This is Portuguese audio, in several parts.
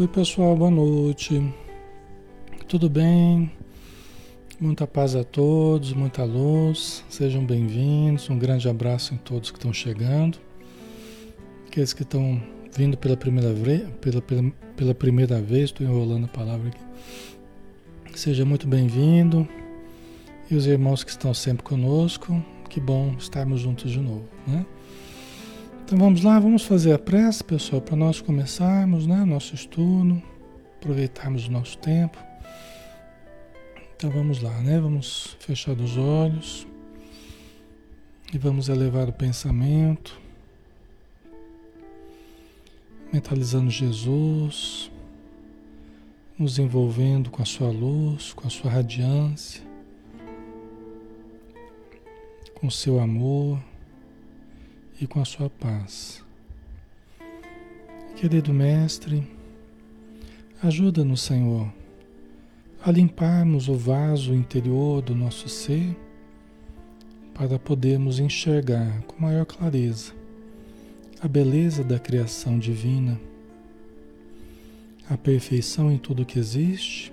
Oi, pessoal, boa noite. Tudo bem? Muita paz a todos, muita luz. Sejam bem-vindos. Um grande abraço em todos que estão chegando. Aqueles que estão vindo pela primeira vez, pela, pela, pela primeira vez, estou enrolando a palavra aqui. Seja muito bem-vindo. E os irmãos que estão sempre conosco, que bom estarmos juntos de novo, né? Então vamos lá, vamos fazer a prece, pessoal, para nós começarmos, né, nosso estudo, aproveitarmos o nosso tempo. Então vamos lá, né? Vamos fechar os olhos e vamos elevar o pensamento, mentalizando Jesus, nos envolvendo com a sua luz, com a sua radiância, com o seu amor e com a sua paz. Querido Mestre, ajuda-nos, Senhor, a limparmos o vaso interior do nosso ser para podermos enxergar com maior clareza a beleza da criação divina, a perfeição em tudo que existe,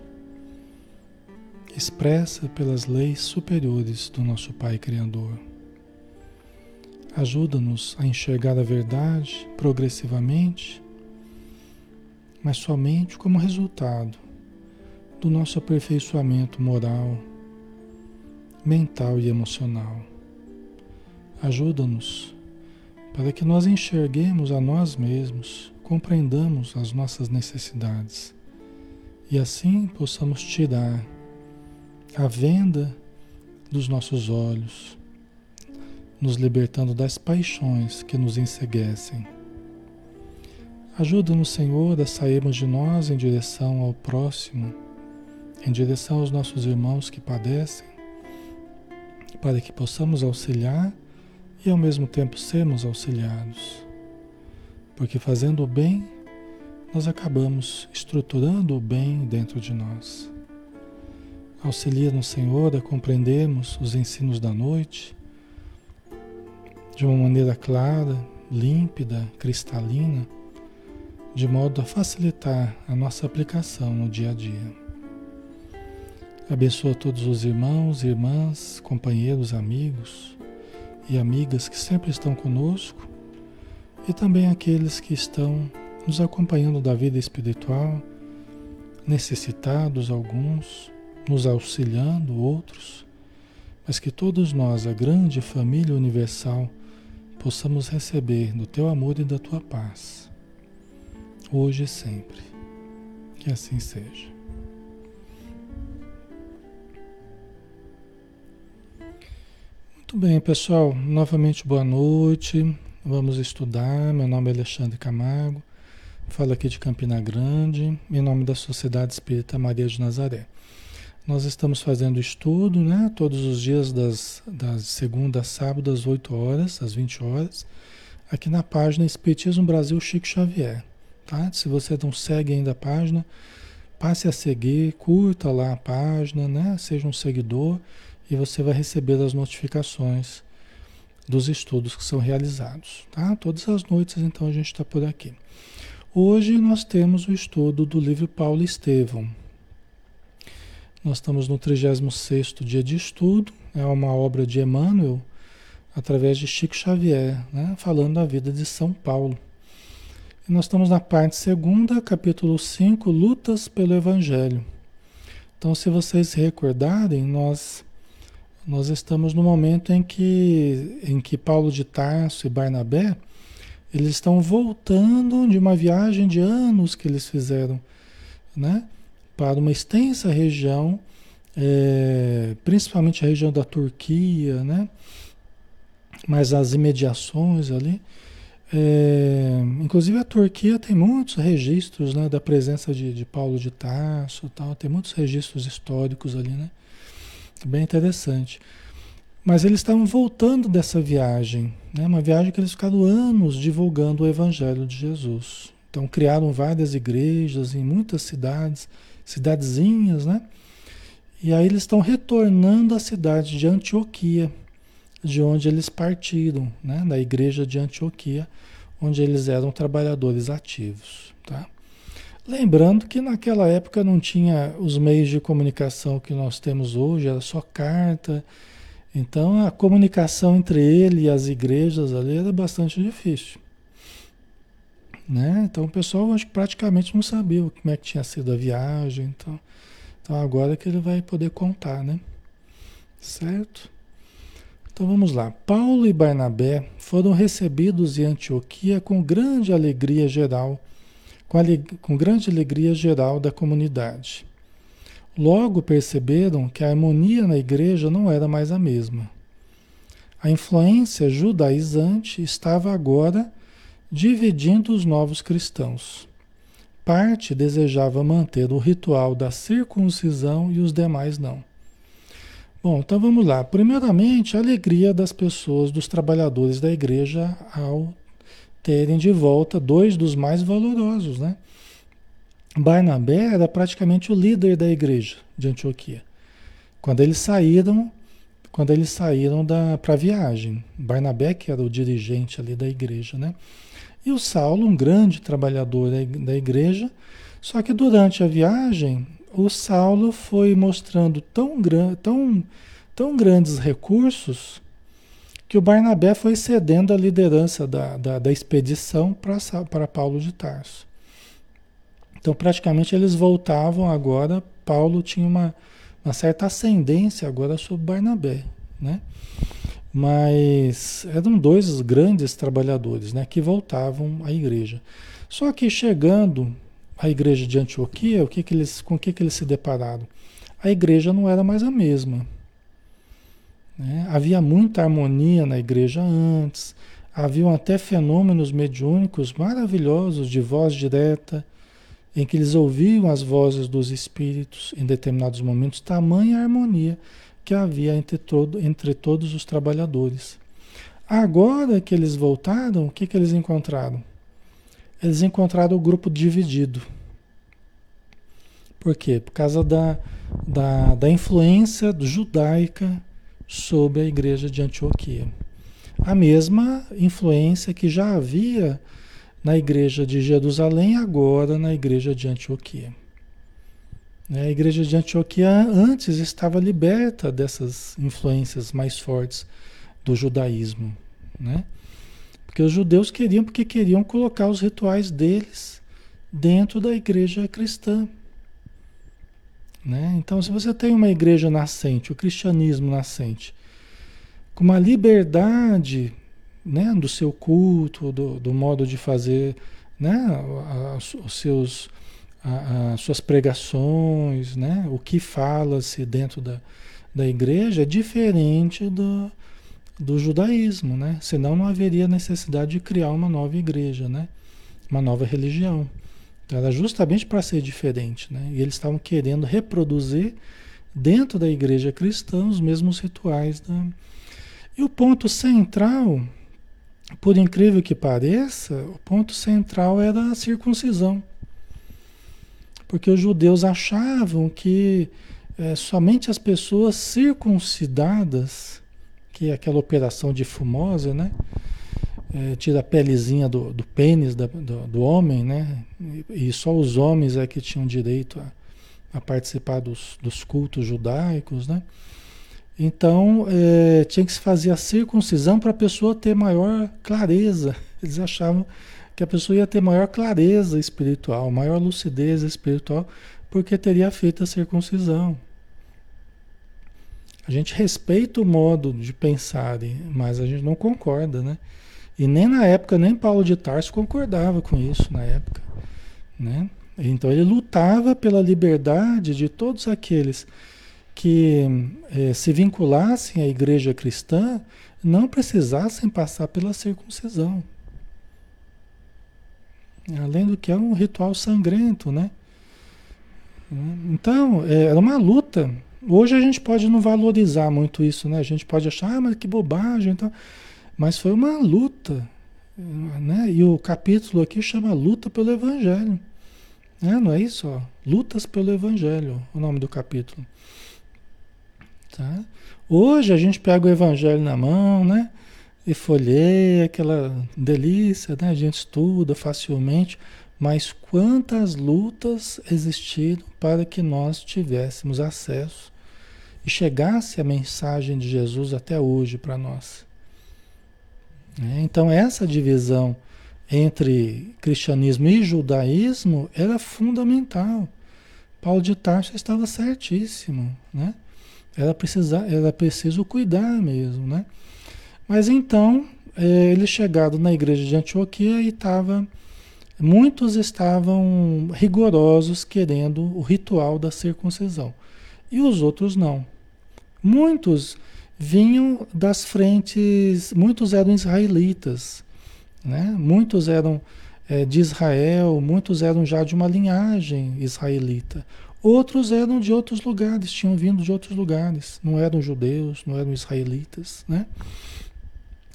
expressa pelas leis superiores do nosso Pai Criador. Ajuda-nos a enxergar a verdade progressivamente, mas somente como resultado do nosso aperfeiçoamento moral, mental e emocional. Ajuda-nos para que nós enxerguemos a nós mesmos, compreendamos as nossas necessidades e assim possamos tirar a venda dos nossos olhos nos libertando das paixões que nos enseguecem. Ajuda-nos, Senhor, a sairmos de nós em direção ao próximo, em direção aos nossos irmãos que padecem, para que possamos auxiliar e ao mesmo tempo sermos auxiliados. Porque fazendo o bem, nós acabamos estruturando o bem dentro de nós. Auxilia-nos, Senhor, a compreendermos os ensinos da noite de uma maneira clara, límpida, cristalina, de modo a facilitar a nossa aplicação no dia a dia. Abençoa todos os irmãos, irmãs, companheiros, amigos e amigas que sempre estão conosco e também aqueles que estão nos acompanhando da vida espiritual, necessitados alguns, nos auxiliando outros, mas que todos nós, a grande família universal, possamos receber do teu amor e da tua paz, hoje e sempre. Que assim seja. Muito bem, pessoal. Novamente, boa noite. Vamos estudar. Meu nome é Alexandre Camargo. Falo aqui de Campina Grande, em nome da Sociedade Espírita Maria de Nazaré. Nós estamos fazendo estudo, né? Todos os dias das, das segunda a sábado, às 8 horas, às 20 horas, aqui na página Espiritismo Brasil Chico Xavier. Tá? Se você não segue ainda a página, passe a seguir, curta lá a página, né? Seja um seguidor e você vai receber as notificações dos estudos que são realizados, tá? Todas as noites, então, a gente está por aqui. Hoje nós temos o estudo do livro Paulo Estevão, nós estamos no 36 dia de estudo, é uma obra de Emmanuel, através de Chico Xavier, né, falando da vida de São Paulo. E nós estamos na parte segunda, capítulo 5, Lutas pelo Evangelho. Então, se vocês recordarem, nós, nós estamos no momento em que, em que Paulo de Tarso e Barnabé eles estão voltando de uma viagem de anos que eles fizeram, né? Para uma extensa região, é, principalmente a região da Turquia, né? mas as imediações ali. É, inclusive a Turquia tem muitos registros né, da presença de, de Paulo de Tarso, tal, tem muitos registros históricos ali, né? Bem interessante. Mas eles estavam voltando dessa viagem, né? uma viagem que eles ficaram anos divulgando o Evangelho de Jesus. Então criaram várias igrejas em muitas cidades, cidadezinhas, né? E aí eles estão retornando à cidade de Antioquia, de onde eles partiram, né? Da igreja de Antioquia, onde eles eram trabalhadores ativos, tá? Lembrando que naquela época não tinha os meios de comunicação que nós temos hoje, era só carta. Então a comunicação entre ele e as igrejas ali era bastante difícil. Né? Então o pessoal acho que praticamente não sabia como é que tinha sido a viagem. Então, então agora é que ele vai poder contar, né? Certo? Então vamos lá. Paulo e Barnabé foram recebidos em Antioquia com grande alegria geral, com, com grande alegria geral da comunidade. Logo perceberam que a harmonia na igreja não era mais a mesma. A influência judaizante estava agora dividindo os novos cristãos. Parte desejava manter o ritual da circuncisão e os demais não. Bom, então vamos lá. Primeiramente, a alegria das pessoas, dos trabalhadores da igreja, ao terem de volta dois dos mais valorosos, né? Barnabé era praticamente o líder da igreja de Antioquia. Quando eles saíram, quando eles saíram para a viagem, Barnabé que era o dirigente ali da igreja, né? E o Saulo, um grande trabalhador da igreja, só que durante a viagem o Saulo foi mostrando tão, tão, tão grandes recursos que o Barnabé foi cedendo a liderança da, da, da expedição para Paulo de Tarso. Então, praticamente, eles voltavam agora. Paulo tinha uma, uma certa ascendência agora sobre Barnabé, né? Mas eram dois grandes trabalhadores, né? Que voltavam à igreja. Só que chegando a igreja de Antioquia, o que que eles, com o que, que eles se depararam? A igreja não era mais a mesma. Né? Havia muita harmonia na igreja antes, haviam até fenômenos mediúnicos maravilhosos de voz direta, em que eles ouviam as vozes dos espíritos em determinados momentos, tamanha harmonia que havia entre, todo, entre todos os trabalhadores. Agora que eles voltaram, o que, que eles encontraram? eles encontraram o grupo dividido. Por quê? Por causa da, da, da influência judaica sobre a igreja de Antioquia. A mesma influência que já havia na igreja de Jerusalém, agora na igreja de Antioquia. Né, a igreja de Antioquia antes estava liberta dessas influências mais fortes do judaísmo. Né? Porque os judeus queriam, porque queriam colocar os rituais deles dentro da igreja cristã. Né? Então, se você tem uma igreja nascente, o cristianismo nascente, com uma liberdade né, do seu culto, do, do modo de fazer né, os seus, as suas pregações, né, o que fala-se dentro da, da igreja é diferente do, do judaísmo, né? Senão não haveria necessidade de criar uma nova igreja, né? Uma nova religião. Então, era justamente para ser diferente, né? E eles estavam querendo reproduzir dentro da igreja cristã os mesmos rituais. Da... E o ponto central, por incrível que pareça, o ponto central era a circuncisão. Porque os judeus achavam que é, somente as pessoas circuncidadas que é aquela operação de fumosa, né? É, tira a pelezinha do, do pênis da, do, do, homem, né? E, e, só os homens é que tinham direito a, a participar dos, dos, cultos judaicos, né? Então, é, tinha que se fazer a circuncisão para a pessoa ter maior clareza. Eles achavam que a pessoa ia ter maior clareza espiritual, maior lucidez espiritual, porque teria feito a circuncisão. A gente respeita o modo de pensar, mas a gente não concorda, né? E nem na época, nem Paulo de Tarso concordava com isso na época, né? Então ele lutava pela liberdade de todos aqueles que eh, se vinculassem à igreja cristã, não precisassem passar pela circuncisão. Além do que é um ritual sangrento, né? Então, eh, era uma luta Hoje a gente pode não valorizar muito isso, né? A gente pode achar, ah, mas que bobagem. Então... Mas foi uma luta. Né? E o capítulo aqui chama Luta pelo Evangelho. É, não é isso? Ó? Lutas pelo Evangelho, o nome do capítulo. Tá? Hoje a gente pega o Evangelho na mão, né? E folheia, aquela delícia, né? A gente estuda facilmente. mas quantas lutas existiram para que nós tivéssemos acesso e chegasse a mensagem de Jesus até hoje para nós. É, então, essa divisão entre cristianismo e judaísmo era fundamental. Paulo de Tarso estava certíssimo, né? Era, precisa, era preciso cuidar mesmo, né? Mas então, é, ele chegado na igreja de Antioquia e estava... Muitos estavam rigorosos querendo o ritual da circuncisão. E os outros não. Muitos vinham das frentes, muitos eram israelitas, né? muitos eram é, de Israel, muitos eram já de uma linhagem israelita. Outros eram de outros lugares, tinham vindo de outros lugares, não eram judeus, não eram israelitas. Né?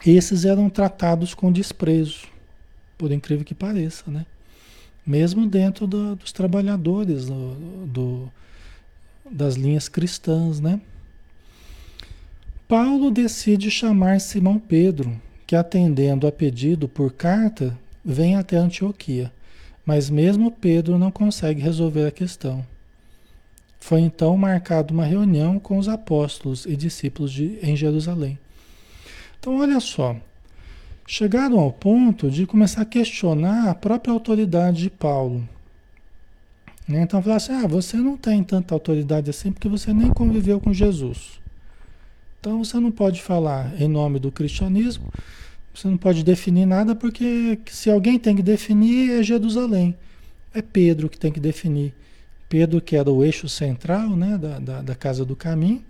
Esses eram tratados com desprezo, por incrível que pareça, né? mesmo dentro do, dos trabalhadores do, do, das linhas cristãs. Né? Paulo decide chamar Simão Pedro, que atendendo a pedido por carta, vem até Antioquia. Mas mesmo Pedro não consegue resolver a questão. Foi então marcada uma reunião com os apóstolos e discípulos de, em Jerusalém. Então, olha só, chegaram ao ponto de começar a questionar a própria autoridade de Paulo. Né? Então, falaram assim: ah, você não tem tanta autoridade assim porque você nem conviveu com Jesus. Então você não pode falar em nome do cristianismo, você não pode definir nada, porque se alguém tem que definir é Jerusalém. É Pedro que tem que definir. Pedro, que era o eixo central né, da, da, da casa do caminho,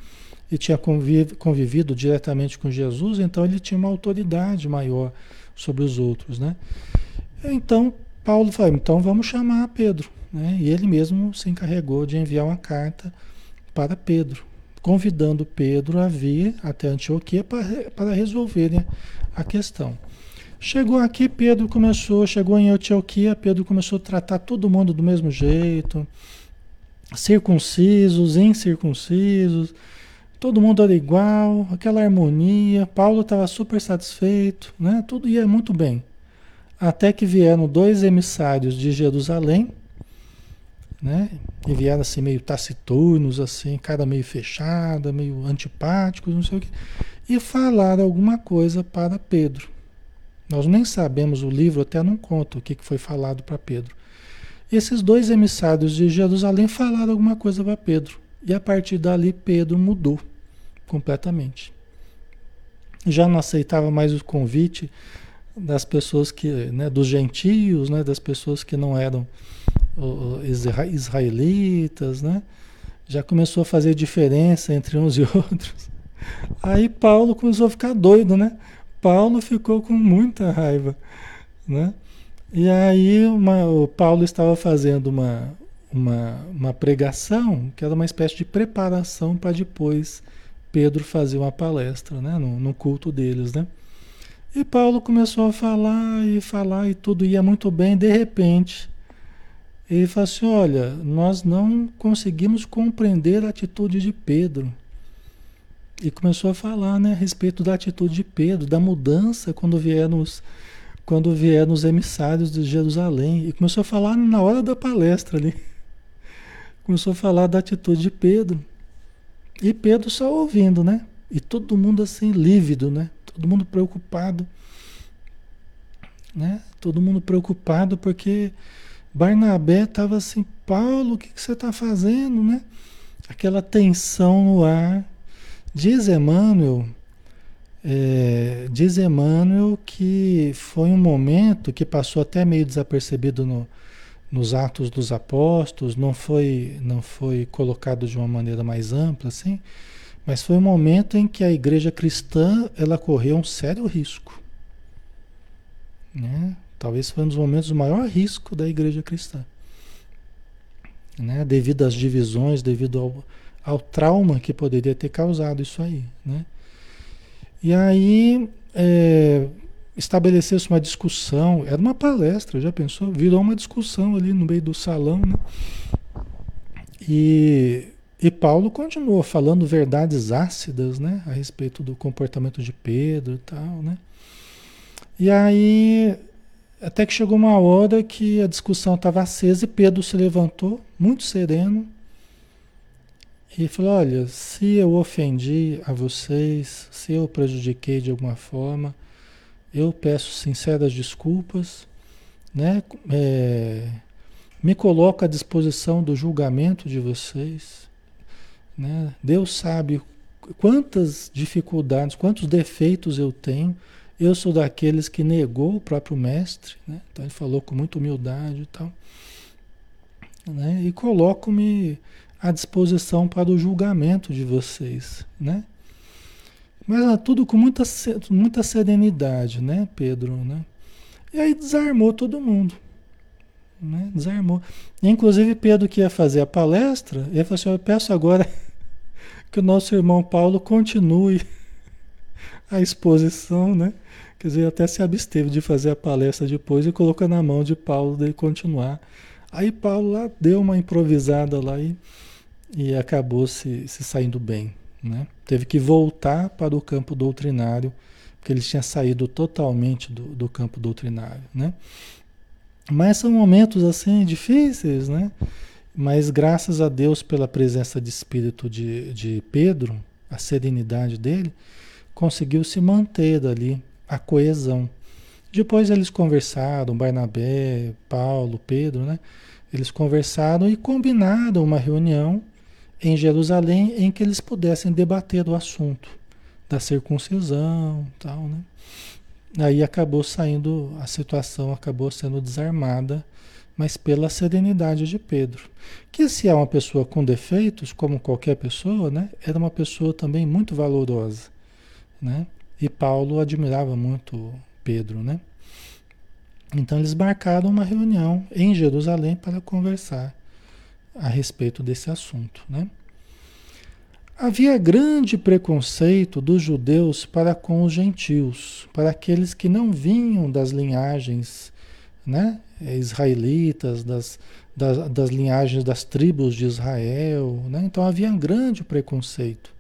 e tinha conviv, convivido diretamente com Jesus, então ele tinha uma autoridade maior sobre os outros. Né? Então, Paulo falou: então vamos chamar Pedro. Né? E ele mesmo se encarregou de enviar uma carta para Pedro convidando Pedro a vir até Antioquia para, para resolverem a questão. Chegou aqui, Pedro começou, chegou em Antioquia, Pedro começou a tratar todo mundo do mesmo jeito, circuncisos, incircuncisos, todo mundo era igual, aquela harmonia. Paulo estava super satisfeito, né? Tudo ia muito bem. Até que vieram dois emissários de Jerusalém, né? E vieram assim meio taciturnos, assim, cara meio fechada, meio antipáticos, não sei o quê. E falaram alguma coisa para Pedro. Nós nem sabemos, o livro até não conta o que foi falado para Pedro. Esses dois emissários de Jerusalém falaram alguma coisa para Pedro. E a partir dali Pedro mudou completamente. Já não aceitava mais o convite das pessoas que, né, dos gentios, né, das pessoas que não eram israelitas, né? Já começou a fazer diferença entre uns e outros. Aí Paulo começou a ficar doido, né? Paulo ficou com muita raiva, né? E aí uma, o Paulo estava fazendo uma, uma, uma pregação que era uma espécie de preparação para depois Pedro fazer uma palestra, né? No, no culto deles, né? E Paulo começou a falar e falar e tudo ia muito bem. De repente, ele fala assim: olha, nós não conseguimos compreender a atitude de Pedro. E começou a falar né, a respeito da atitude de Pedro, da mudança quando vieram os, quando vieram os emissários de Jerusalém. E começou a falar na hora da palestra ali. Começou a falar da atitude de Pedro. E Pedro só ouvindo, né? E todo mundo assim, lívido, né? Todo mundo preocupado. Né? Todo mundo preocupado porque Barnabé estava assim, Paulo, o que, que você está fazendo, né? Aquela tensão no ar. Diz Emmanuel, é, diz Emmanuel que foi um momento que passou até meio desapercebido no, nos Atos dos Apóstolos, não foi, não foi colocado de uma maneira mais ampla, assim, mas foi um momento em que a igreja cristã ela correu um sério risco. Né? Talvez foi um dos momentos do maior risco da igreja cristã. Né? Devido às divisões, devido ao, ao trauma que poderia ter causado isso aí. Né? E aí é, estabeleceu-se uma discussão, era uma palestra, já pensou? Virou uma discussão ali no meio do salão. Né? E, e Paulo continuou falando verdades ácidas né? a respeito do comportamento de Pedro e tal. Né? E aí Até que chegou uma hora que a discussão estava acesa e Pedro se levantou, muito sereno, e falou: Olha, se eu ofendi a vocês, se eu prejudiquei de alguma forma, eu peço sinceras desculpas, né? É, me coloco à disposição do julgamento de vocês. Né? Deus sabe quantas dificuldades, quantos defeitos eu tenho. Eu sou daqueles que negou o próprio mestre, né? então ele falou com muita humildade e tal. Né? E coloco-me à disposição para o julgamento de vocês, né? Mas tudo com muita, muita serenidade, né, Pedro, né? E aí desarmou todo mundo, né? Desarmou. Inclusive Pedro que ia fazer a palestra, ele falou assim, eu peço agora que o nosso irmão Paulo continue a exposição, né? Quer dizer, até se absteve de fazer a palestra depois e colocou na mão de Paulo de continuar. Aí Paulo lá deu uma improvisada lá e, e acabou se, se saindo bem. Né? Teve que voltar para o campo doutrinário, porque ele tinha saído totalmente do, do campo doutrinário. Né? Mas são momentos assim difíceis, né? Mas graças a Deus pela presença de espírito de, de Pedro, a serenidade dele, conseguiu se manter ali a coesão. Depois eles conversaram, Barnabé, Paulo, Pedro, né? Eles conversaram e combinaram uma reunião em Jerusalém em que eles pudessem debater o assunto da circuncisão, tal, né? Aí acabou saindo, a situação acabou sendo desarmada, mas pela serenidade de Pedro, que se é uma pessoa com defeitos, como qualquer pessoa, né? Era uma pessoa também muito valorosa, né? E Paulo admirava muito Pedro, né? Então eles marcaram uma reunião em Jerusalém para conversar a respeito desse assunto. Né? Havia grande preconceito dos judeus para com os gentios, para aqueles que não vinham das linhagens né, israelitas, das, das, das linhagens das tribos de Israel. Né? Então havia um grande preconceito.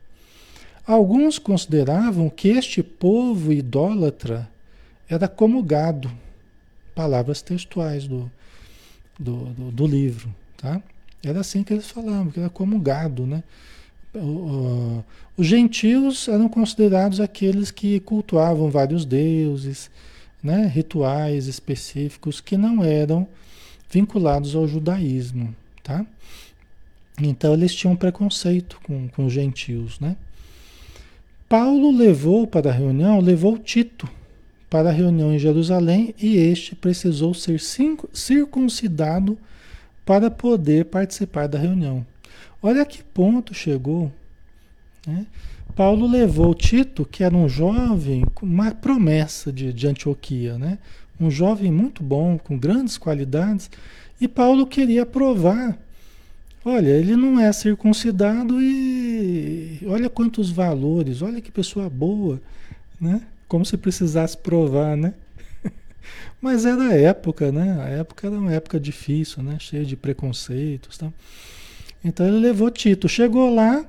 Alguns consideravam que este povo idólatra era como gado, palavras textuais do, do, do, do livro. Tá? Era assim que eles falavam, que era como gado, né? Os gentios eram considerados aqueles que cultuavam vários deuses, né? rituais específicos que não eram vinculados ao judaísmo, tá? Então eles tinham preconceito com, com os gentios, né? Paulo levou para a reunião, levou Tito para a reunião em Jerusalém e este precisou ser circuncidado para poder participar da reunião. Olha que ponto chegou. Né? Paulo levou Tito, que era um jovem uma promessa de, de Antioquia, né? um jovem muito bom, com grandes qualidades, e Paulo queria provar. Olha, ele não é circuncidado e olha quantos valores, olha que pessoa boa, né? Como se precisasse provar, né? Mas era a época, né? A época era uma época difícil, né? Cheia de preconceitos. Tá? Então ele levou Tito. Chegou lá,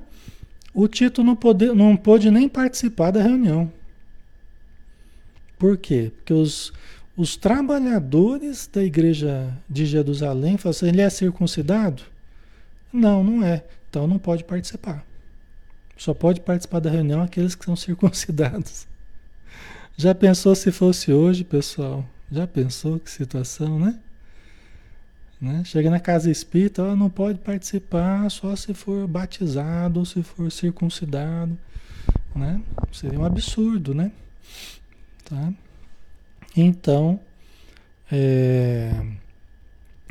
o Tito não, pôde, não pôde nem participar da reunião. Por quê? Porque os, os trabalhadores da igreja de Jerusalém falaram assim, ele é circuncidado? Não, não é. Então não pode participar. Só pode participar da reunião aqueles que são circuncidados. Já pensou se fosse hoje, pessoal? Já pensou que situação, né? né? Chega na casa espírita, não pode participar só se for batizado ou se for circuncidado, né? Seria um absurdo, né? Tá? Então, é,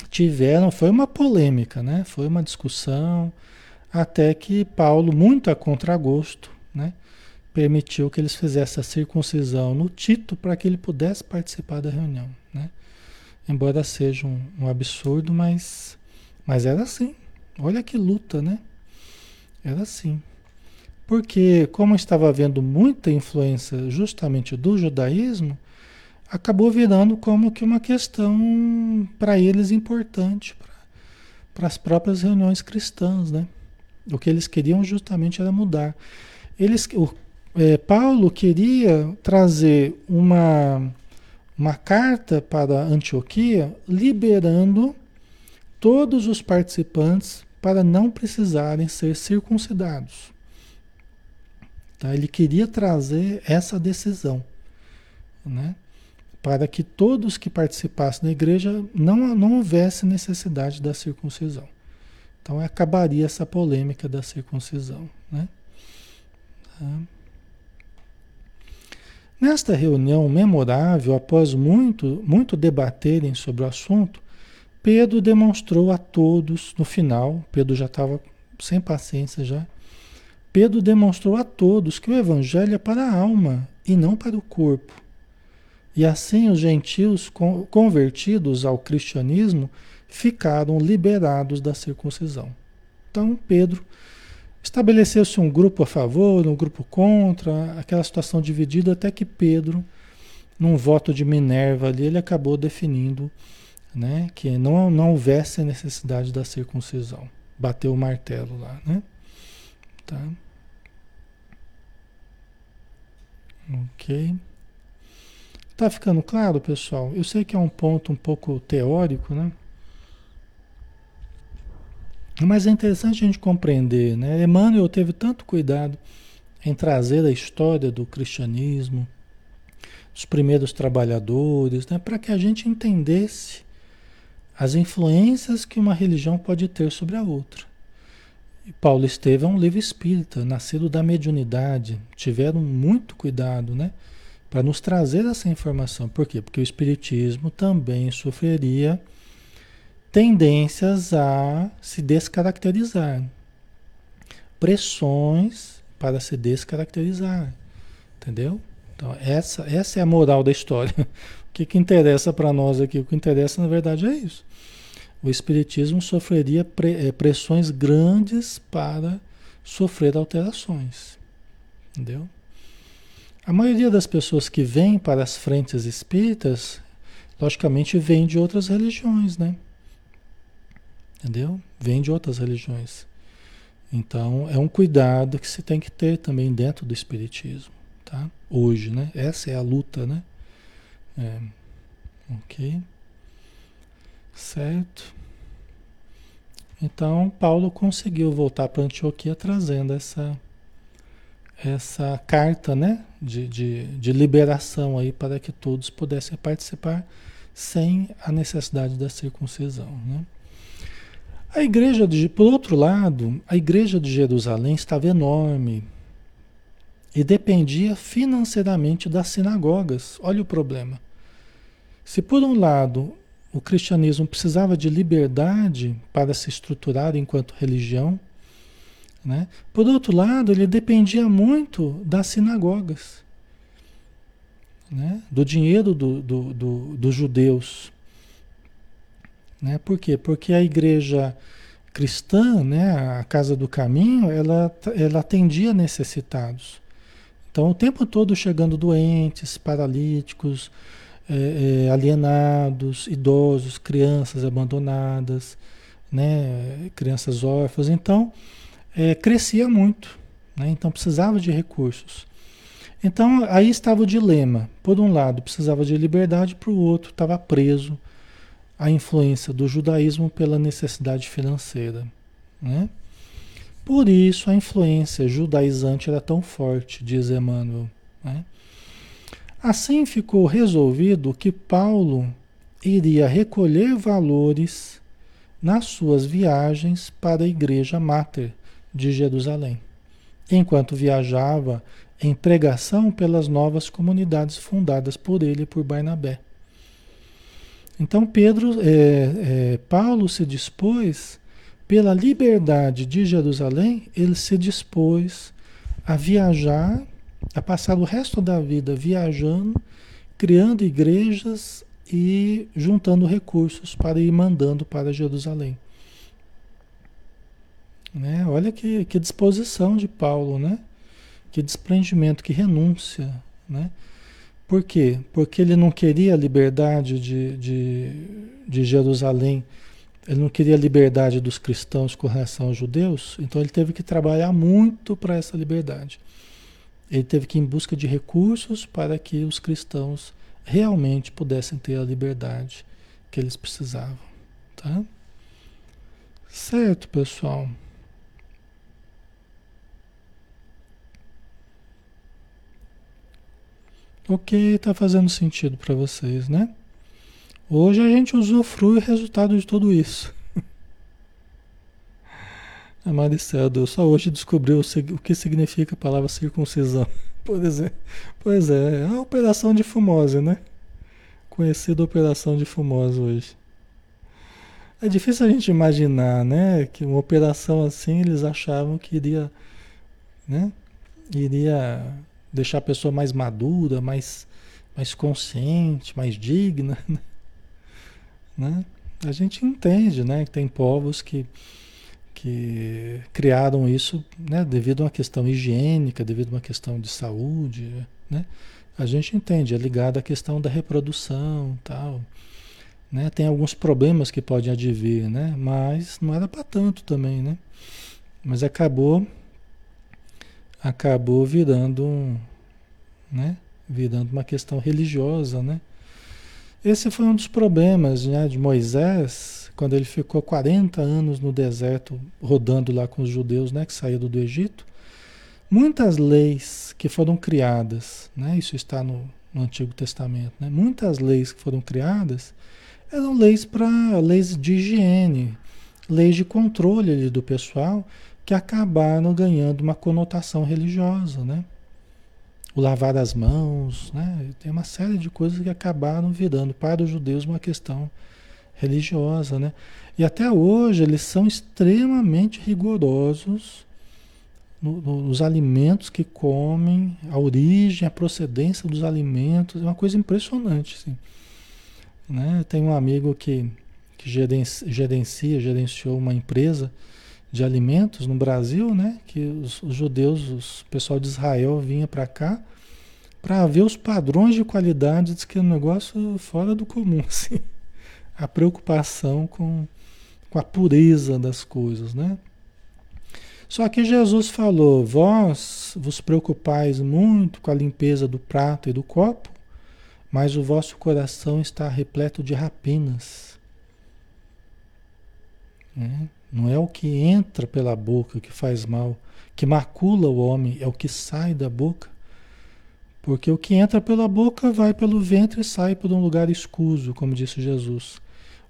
tiveram, foi uma polêmica, né? Foi uma discussão, até que Paulo, muito a contragosto, né? Permitiu que eles fizessem a circuncisão no Tito para que ele pudesse participar da reunião. Né? Embora seja um, um, absurdo, mas, mas era assim. Olha que luta, né? Era assim. Porque, como estava havendo muita influência justamente do judaísmo, acabou virando como que uma questão para eles importante, para as próprias reuniões cristãs, né? O que eles queriam justamente era mudar. Eles, o é, Paulo queria trazer uma, uma carta para Antioquia liberando todos os participantes para não precisarem ser circuncidados. Tá? Ele queria trazer essa decisão, né? para que todos que participassem da igreja não, não houvesse necessidade da circuncisão. Então acabaria essa polêmica da circuncisão. Né? Tá? Nesta reunião memorável, após muito, muito debaterem sobre o assunto, Pedro demonstrou a todos, no final, Pedro já estava sem paciência já, Pedro demonstrou a todos que o evangelho é para a alma e não para o corpo. E assim os gentios convertidos ao cristianismo ficaram liberados da circuncisão. Então Pedro estabeleceu-se um grupo a favor, um grupo contra, aquela situação dividida até que Pedro, num voto de Minerva ali, ele acabou definindo né, que não, não houvesse necessidade da circuncisão. Bateu o martelo lá, né? Tá? Ok. Tá ficando claro, pessoal? Eu sei que é um ponto um pouco teórico, né? Mas é interessante a gente compreender, né? Emmanuel teve tanto cuidado em trazer a história do cristianismo, dos primeiros trabalhadores, né? para que a gente entendesse as influências que uma religião pode ter sobre a outra. E Paulo Estevam é um livro espírita, nascido da mediunidade, tiveram muito cuidado, né? para nos trazer essa informação. Por quê? Porque o Espiritismo também sofreria tendências a se descaracterizar. Pressões para se descaracterizar. Entendeu? Então, essa, essa é a moral da história. O que, que interessa para nós aqui? O que interessa, na verdade, é isso. O Espiritismo sofreria eh, pressões grandes para sofrer alterações. Entendeu? A maioria das pessoas que vêm para as frentes espíritas, logicamente, vem de outras religiões, né? Entendeu? Vem de outras religiões. Então, é um cuidado que se tem que ter também dentro do espiritismo, tá? Hoje, né? Essa é a luta, né? É. Ok. Certo. Então, Paulo conseguiu voltar para Antioquia trazendo essa essa carta né, de, de, de liberação aí para que todos pudessem participar sem a necessidade da circuncisão. Né? A igreja, de, por outro lado, a igreja de Jerusalém estava enorme e dependia financeiramente das sinagogas. Olha o problema. Se por um lado o cristianismo precisava de liberdade para se estruturar enquanto religião, né? Por outro lado, ele dependia muito das sinagogas, né? do dinheiro do, do, do, dos judeus. Né? Por quê? Porque a igreja cristã, né, a Casa do Caminho, ela, ela atendia necessitados. Então, o tempo todo chegando doentes, paralíticos, é, é, alienados, idosos, crianças abandonadas, né, crianças órfãs. Então, é, crescia muito, né? então precisava de recursos. Então aí estava o dilema. Por um lado, precisava de liberdade, para o outro, estava preso à influência do judaísmo pela necessidade financeira. Né? Por isso a influência judaizante era tão forte, diz Emmanuel. Né? Assim ficou resolvido que Paulo iria recolher valores nas suas viagens para a igreja máter de Jerusalém, enquanto viajava em pregação pelas novas comunidades fundadas por ele e por Barnabé. Então Pedro, é, é, Paulo se dispôs pela liberdade de Jerusalém, ele se dispôs a viajar, a passar o resto da vida viajando, criando igrejas e juntando recursos para ir mandando para Jerusalém. Né? Olha que, que disposição de Paulo, né? Que desprendimento, que renúncia, né? Por quê? Porque ele não queria a liberdade de, de, de Jerusalém, ele não queria a liberdade dos cristãos com relação aos judeus, então ele teve que trabalhar muito para essa liberdade. Ele teve que ir em busca de recursos para que os cristãos realmente pudessem ter a liberdade que eles precisavam, tá? Certo, pessoal. Ok, tá fazendo sentido para vocês, né? Hoje a gente usufrui o resultado de tudo isso. A Maricel, só hoje descobriu o que significa a palavra circuncisão. Por exemplo, pois é, é a operação de fumose, né? Conhecida operação de fumose hoje. É difícil a gente imaginar, né, que uma operação assim eles achavam que iria, né, iria deixar a pessoa mais madura, mais, mais consciente, mais digna, né? né? A gente entende, né, que tem povos que que criaram isso né, devido a uma questão higiênica, devido a uma questão de saúde, né? A gente entende, é ligado à questão da reprodução tal. Né? Tem alguns problemas que podem advir, né? Mas não era para tanto também, né? Mas acabou acabou virando um, né? Virando uma questão religiosa, né? Esse foi um dos problemas né, de Moisés, quando ele ficou 40 anos no deserto, rodando lá com os judeus, né, que saíram do Egito, muitas leis que foram criadas, né, isso está no, no Antigo Testamento, né, muitas leis que foram criadas eram leis para leis de higiene, leis de controle ali do pessoal que acabaram ganhando uma conotação religiosa, né? O lavar as mãos, né? Tem uma série de coisas que acabaram virando para os judeus uma questão religiosa, né? E até hoje eles são extremamente rigorosos no, no, nos alimentos que comem, a origem, a procedência dos alimentos, é uma coisa impressionante, assim. Né? Tem um amigo que, que gerencia, gerencia, gerenciou uma empresa de alimentos no Brasil, né? Que os, os judeus, o pessoal de Israel vinha para cá para ver os padrões de qualidade, diz que é um negócio fora do comum, assim a preocupação com, com a pureza das coisas, né? Só que Jesus falou: Vós vos preocupais muito com a limpeza do prato e do copo, mas o vosso coração está repleto de rapinas. Né? Não é o que entra pela boca que faz mal, que macula o homem, é o que sai da boca. Porque o que entra pela boca vai pelo ventre e sai por um lugar escuso, como disse Jesus.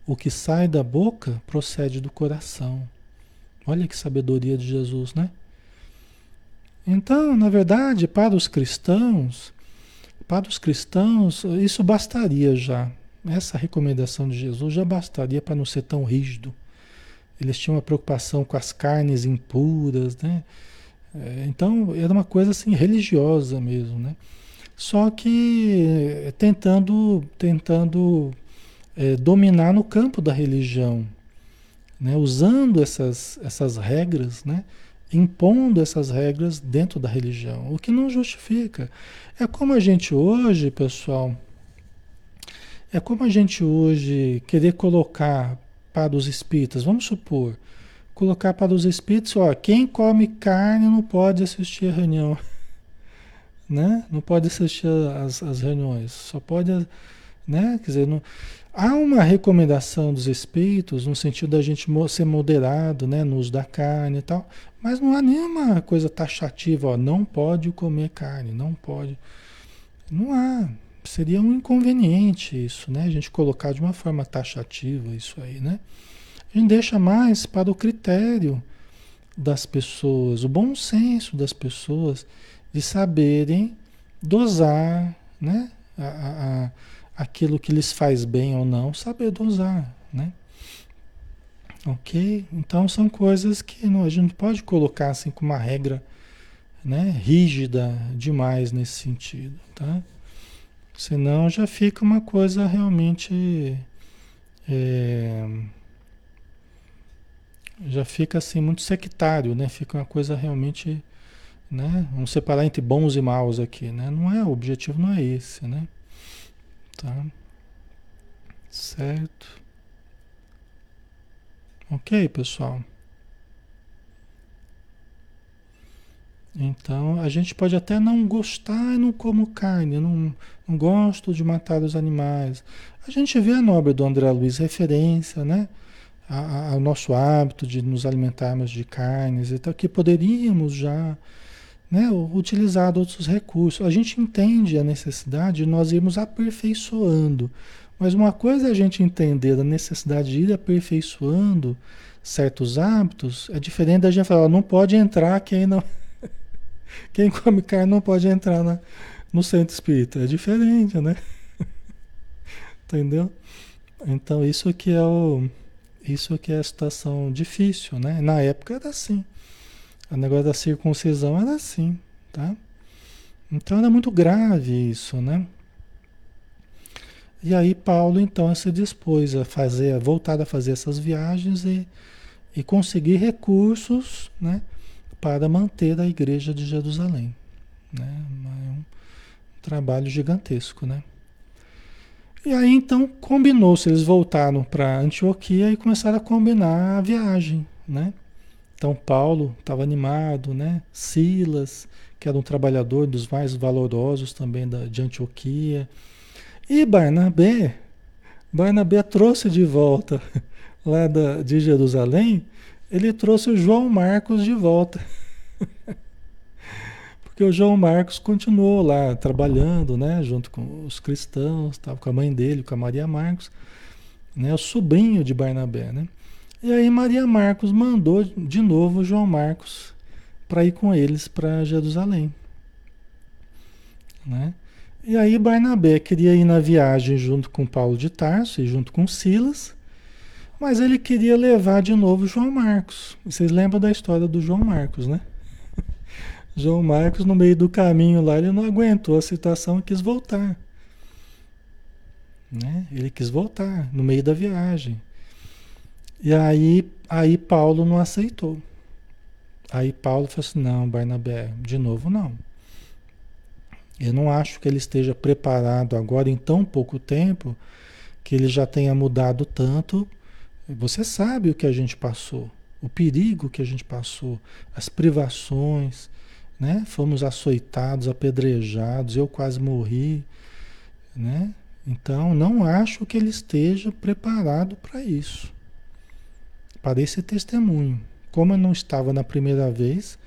O que sai da boca procede do coração. Olha que sabedoria de Jesus, né? Então, na verdade, para os cristãos, para os cristãos, isso bastaria já. Essa recomendação de Jesus já bastaria para não ser tão rígido. Eles tinham uma preocupação com as carnes impuras, né? É, então, era uma coisa assim religiosa mesmo, né? Só que tentando, tentando é, dominar no campo da religião, né? usando essas, essas regras, né? impondo essas regras dentro da religião, o que não justifica. É como a gente hoje, pessoal, é como a gente hoje querer colocar para os espíritas, vamos supor, colocar para os espíritos, ó, quem come carne não pode assistir a reunião, né? Não pode assistir as, as reuniões, só pode, né? Quer dizer, não, Há uma recomendação dos espíritos no sentido da gente ser moderado né, no uso da carne e tal, mas não há nenhuma coisa taxativa, ó, não pode comer carne, não pode. Não há. Seria um inconveniente isso, né? A gente colocar de uma forma taxativa isso aí, né? A gente deixa mais para o critério das pessoas, o bom senso das pessoas de saberem dosar, né? a, a, a aquilo que lhes faz bem ou não, saber dosar, né? Ok? Então são coisas que não, a gente não pode colocar assim com uma regra né, rígida demais nesse sentido, tá? Senão já fica uma coisa realmente. É, já fica assim muito sectário, né? Fica uma coisa realmente. Né? Vamos separar entre bons e maus aqui, né? Não é, o objetivo não é esse, né? Tá? Certo? Ok, pessoal? Então, a gente pode até não gostar, não como carne, não, não gosto de matar os animais. A gente vê a nobre do André Luiz referência, né? Ao nosso hábito de nos alimentarmos de carnes e tal, que poderíamos já né, utilizar outros recursos. A gente entende a necessidade de nós irmos aperfeiçoando. Mas uma coisa é a gente entender a necessidade de ir aperfeiçoando certos hábitos, é diferente da gente falar, não pode entrar quem não. Quem come carne não pode entrar na, no centro espírita. É diferente, né? Entendeu? Então isso que é o isso que é a situação difícil, né? Na época era assim. O negócio da circuncisão era assim, tá? Então era muito grave isso, né? E aí Paulo então se dispôs a fazer, voltar a fazer essas viagens e, e conseguir recursos, né? Para manter a igreja de Jerusalém. Né? É um trabalho gigantesco, né? E aí então combinou-se, eles voltaram para Antioquia e começaram a combinar a viagem, né? Então Paulo estava animado, né? Silas, que era um trabalhador dos mais valorosos também da, de Antioquia. E Barnabé, Barnabé trouxe de volta lá da, de Jerusalém ele trouxe o João Marcos de volta. Porque o João Marcos continuou lá trabalhando, né, junto com os cristãos, estava com a mãe dele, com a Maria Marcos, né, o sobrinho de Barnabé, né? E aí Maria Marcos mandou de novo o João Marcos para ir com eles para Jerusalém, né? E aí Barnabé queria ir na viagem junto com Paulo de Tarso e junto com Silas, mas ele queria levar de novo João Marcos. Vocês lembram da história do João Marcos, né? João Marcos, no meio do caminho lá, ele não aguentou a situação e quis voltar. Né? Ele quis voltar no meio da viagem. E aí, aí Paulo não aceitou. Aí Paulo falou assim: não, Barnabé, de novo não. Eu não acho que ele esteja preparado agora em tão pouco tempo que ele já tenha mudado tanto você sabe o que a gente passou, o perigo que a gente passou, as privações, né? Fomos açoitados, apedrejados, eu quase morri, né? Então, não acho que ele esteja preparado para isso, para esse testemunho. Como eu não estava na primeira vez,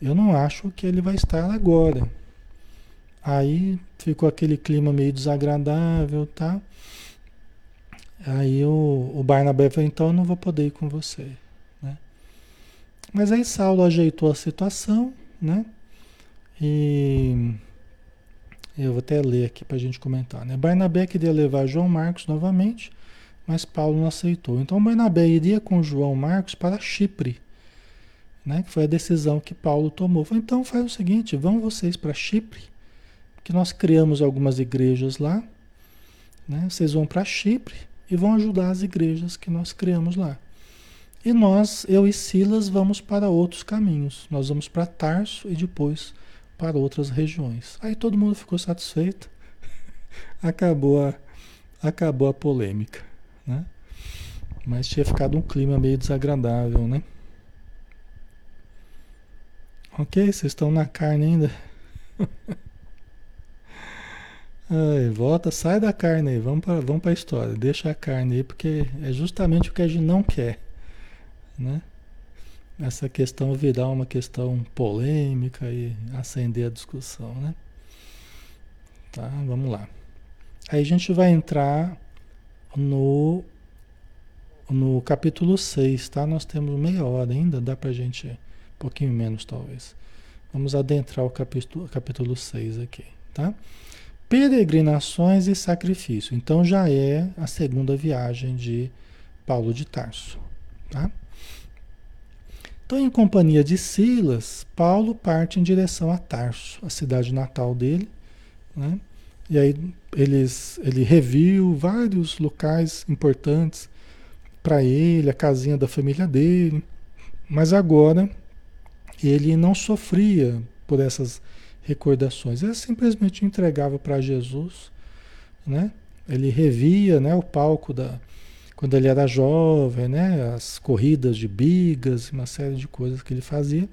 eu não acho que ele vai estar agora. Aí ficou aquele clima meio desagradável, tá? Aí o, o Barnabé falou, então eu não vou poder ir com você. Né? Mas aí Saulo ajeitou a situação, né? E eu vou até ler aqui para a gente comentar. Né? Barnabé queria levar João Marcos novamente, mas Paulo não aceitou. Então Barnabé iria com João Marcos para Chipre, né? que foi a decisão que Paulo tomou. Então faz o seguinte, vão vocês para Chipre, que nós criamos algumas igrejas lá, né? vocês vão para Chipre, e vão ajudar as igrejas que nós criamos lá. E nós, eu e Silas, vamos para outros caminhos. Nós vamos para Tarso e depois para outras regiões. Aí todo mundo ficou satisfeito. acabou a, acabou a polêmica, né? Mas tinha ficado um clima meio desagradável, né? Ok, vocês estão na carne ainda. Ai, volta, sai da carne aí, vamos para vamos a história. Deixa a carne aí, porque é justamente o que a gente não quer. Né? Essa questão virar uma questão polêmica e acender a discussão. Né? Tá, vamos lá. Aí a gente vai entrar no, no capítulo 6, tá? Nós temos meia hora ainda, dá pra gente, um pouquinho menos talvez. Vamos adentrar o capítulo, capítulo 6 aqui, tá? Peregrinações e sacrifício. Então já é a segunda viagem de Paulo de Tarso. Tá? Então, em companhia de Silas, Paulo parte em direção a Tarso, a cidade natal dele. Né? E aí eles, ele reviu vários locais importantes para ele, a casinha da família dele. Mas agora ele não sofria por essas recordações. Ele simplesmente entregava para Jesus, né? Ele revia, né, o palco da quando ele era jovem, né, as corridas de bigas, uma série de coisas que ele fazia,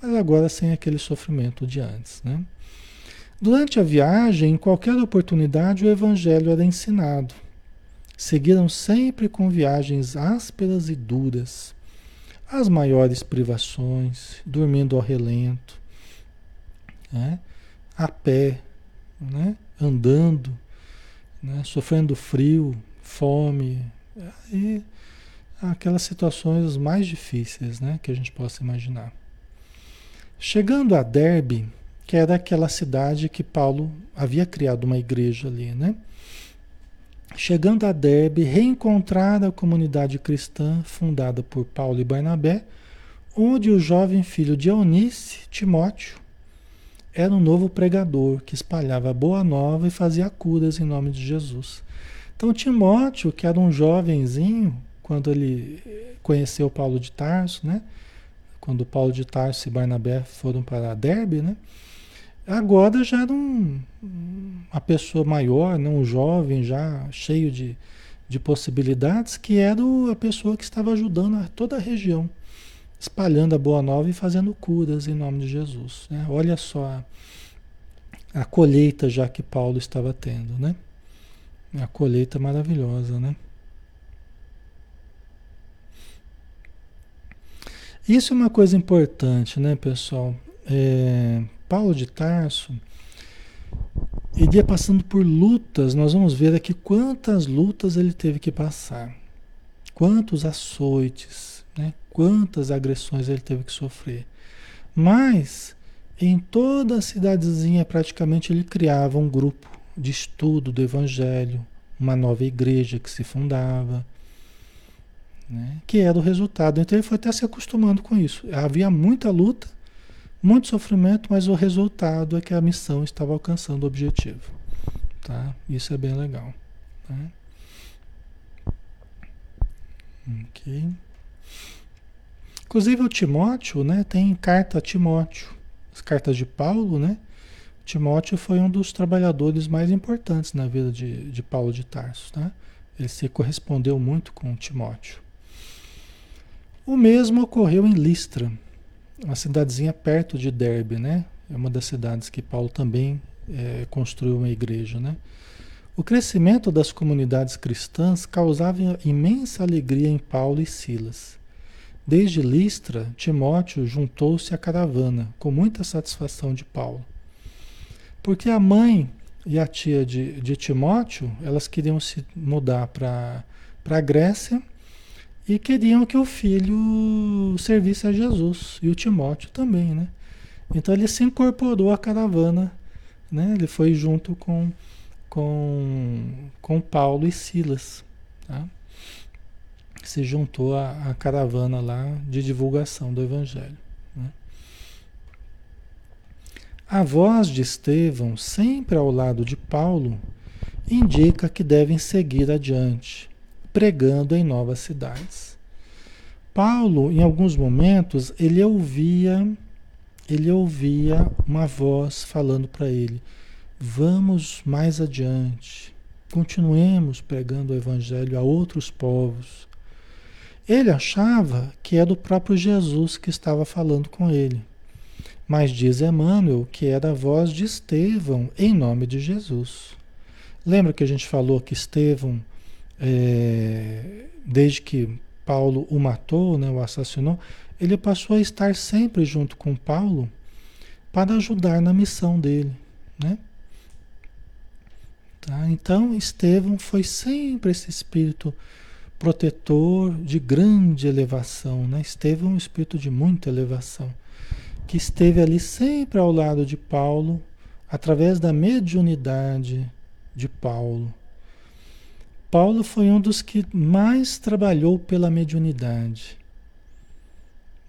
mas agora sem aquele sofrimento de antes, né? Durante a viagem, em qualquer oportunidade, o evangelho era ensinado. Seguiram sempre com viagens ásperas e duras, as maiores privações, dormindo ao relento, né? a pé, né? andando, né? sofrendo frio, fome, e aquelas situações mais difíceis né? que a gente possa imaginar. Chegando a Derbe, que era aquela cidade que Paulo havia criado uma igreja ali, né? Chegando a Derbe, reencontrar a comunidade cristã fundada por Paulo e Barnabé, onde o jovem filho de Eunice, Timóteo, era um novo pregador que espalhava a boa nova e fazia curas em nome de Jesus. Então Timóteo, que era um jovenzinho, quando ele conheceu Paulo de Tarso, né? Quando Paulo de Tarso e Barnabé foram para Derbe, né? Agora já era um, uma pessoa maior, né? um jovem já cheio de, de possibilidades, que era a pessoa que estava ajudando a toda a região, espalhando a boa nova e fazendo curas em nome de Jesus. Né? Olha só a, a colheita já que Paulo estava tendo, né? A colheita maravilhosa, né? Isso é uma coisa importante, né, pessoal? É, Paulo de Tarso iria passando por lutas. Nós vamos ver aqui quantas lutas ele teve que passar, quantos açoites, né? quantas agressões ele teve que sofrer. Mas em toda a cidadezinha praticamente ele criava um grupo de estudo do Evangelho, uma nova igreja que se fundava, né? que era o resultado. Então ele foi até se acostumando com isso. Havia muita luta muito sofrimento, mas o resultado é que a missão estava alcançando o objetivo. Tá? Isso é bem legal. Tá? Ok. Inclusive o Timóteo, né? Tem carta a Timóteo, as cartas de Paulo, né? Timóteo foi um dos trabalhadores mais importantes na vida de, de Paulo de Tarso, tá? Ele se correspondeu muito com Timóteo. O mesmo ocorreu em Listra uma cidadezinha perto de Derbe, né? É uma das cidades que Paulo também é, construiu uma igreja, né? O crescimento das comunidades cristãs causava imensa alegria em Paulo e Silas. Desde Listra, Timóteo juntou-se à caravana, com muita satisfação de Paulo. Porque a mãe e a tia de, de Timóteo, elas queriam se mudar para a Grécia e queriam que o filho servisse a Jesus e o Timóteo também, né? Então ele se incorporou à caravana, né? Ele foi junto com com, com Paulo e Silas, tá? Se juntou à, à caravana lá de divulgação do Evangelho. Né? A voz de Estevão, sempre ao lado de Paulo, indica que devem seguir adiante pregando em novas cidades. Paulo, em alguns momentos, ele ouvia, ele ouvia uma voz falando para ele: "Vamos mais adiante. Continuemos pregando o evangelho a outros povos." Ele achava que era o próprio Jesus que estava falando com ele. Mas diz Emmanuel que era a voz de Estevão em nome de Jesus. Lembra que a gente falou que Estevão é, desde que Paulo o matou, né, o assassinou, ele passou a estar sempre junto com Paulo para ajudar na missão dele, né? Tá? Então, Estevão foi sempre esse espírito protetor de grande elevação, né? Um espírito de muita elevação, que esteve ali sempre ao lado de Paulo, através da mediunidade de Paulo, Paulo foi um dos que mais trabalhou pela mediunidade.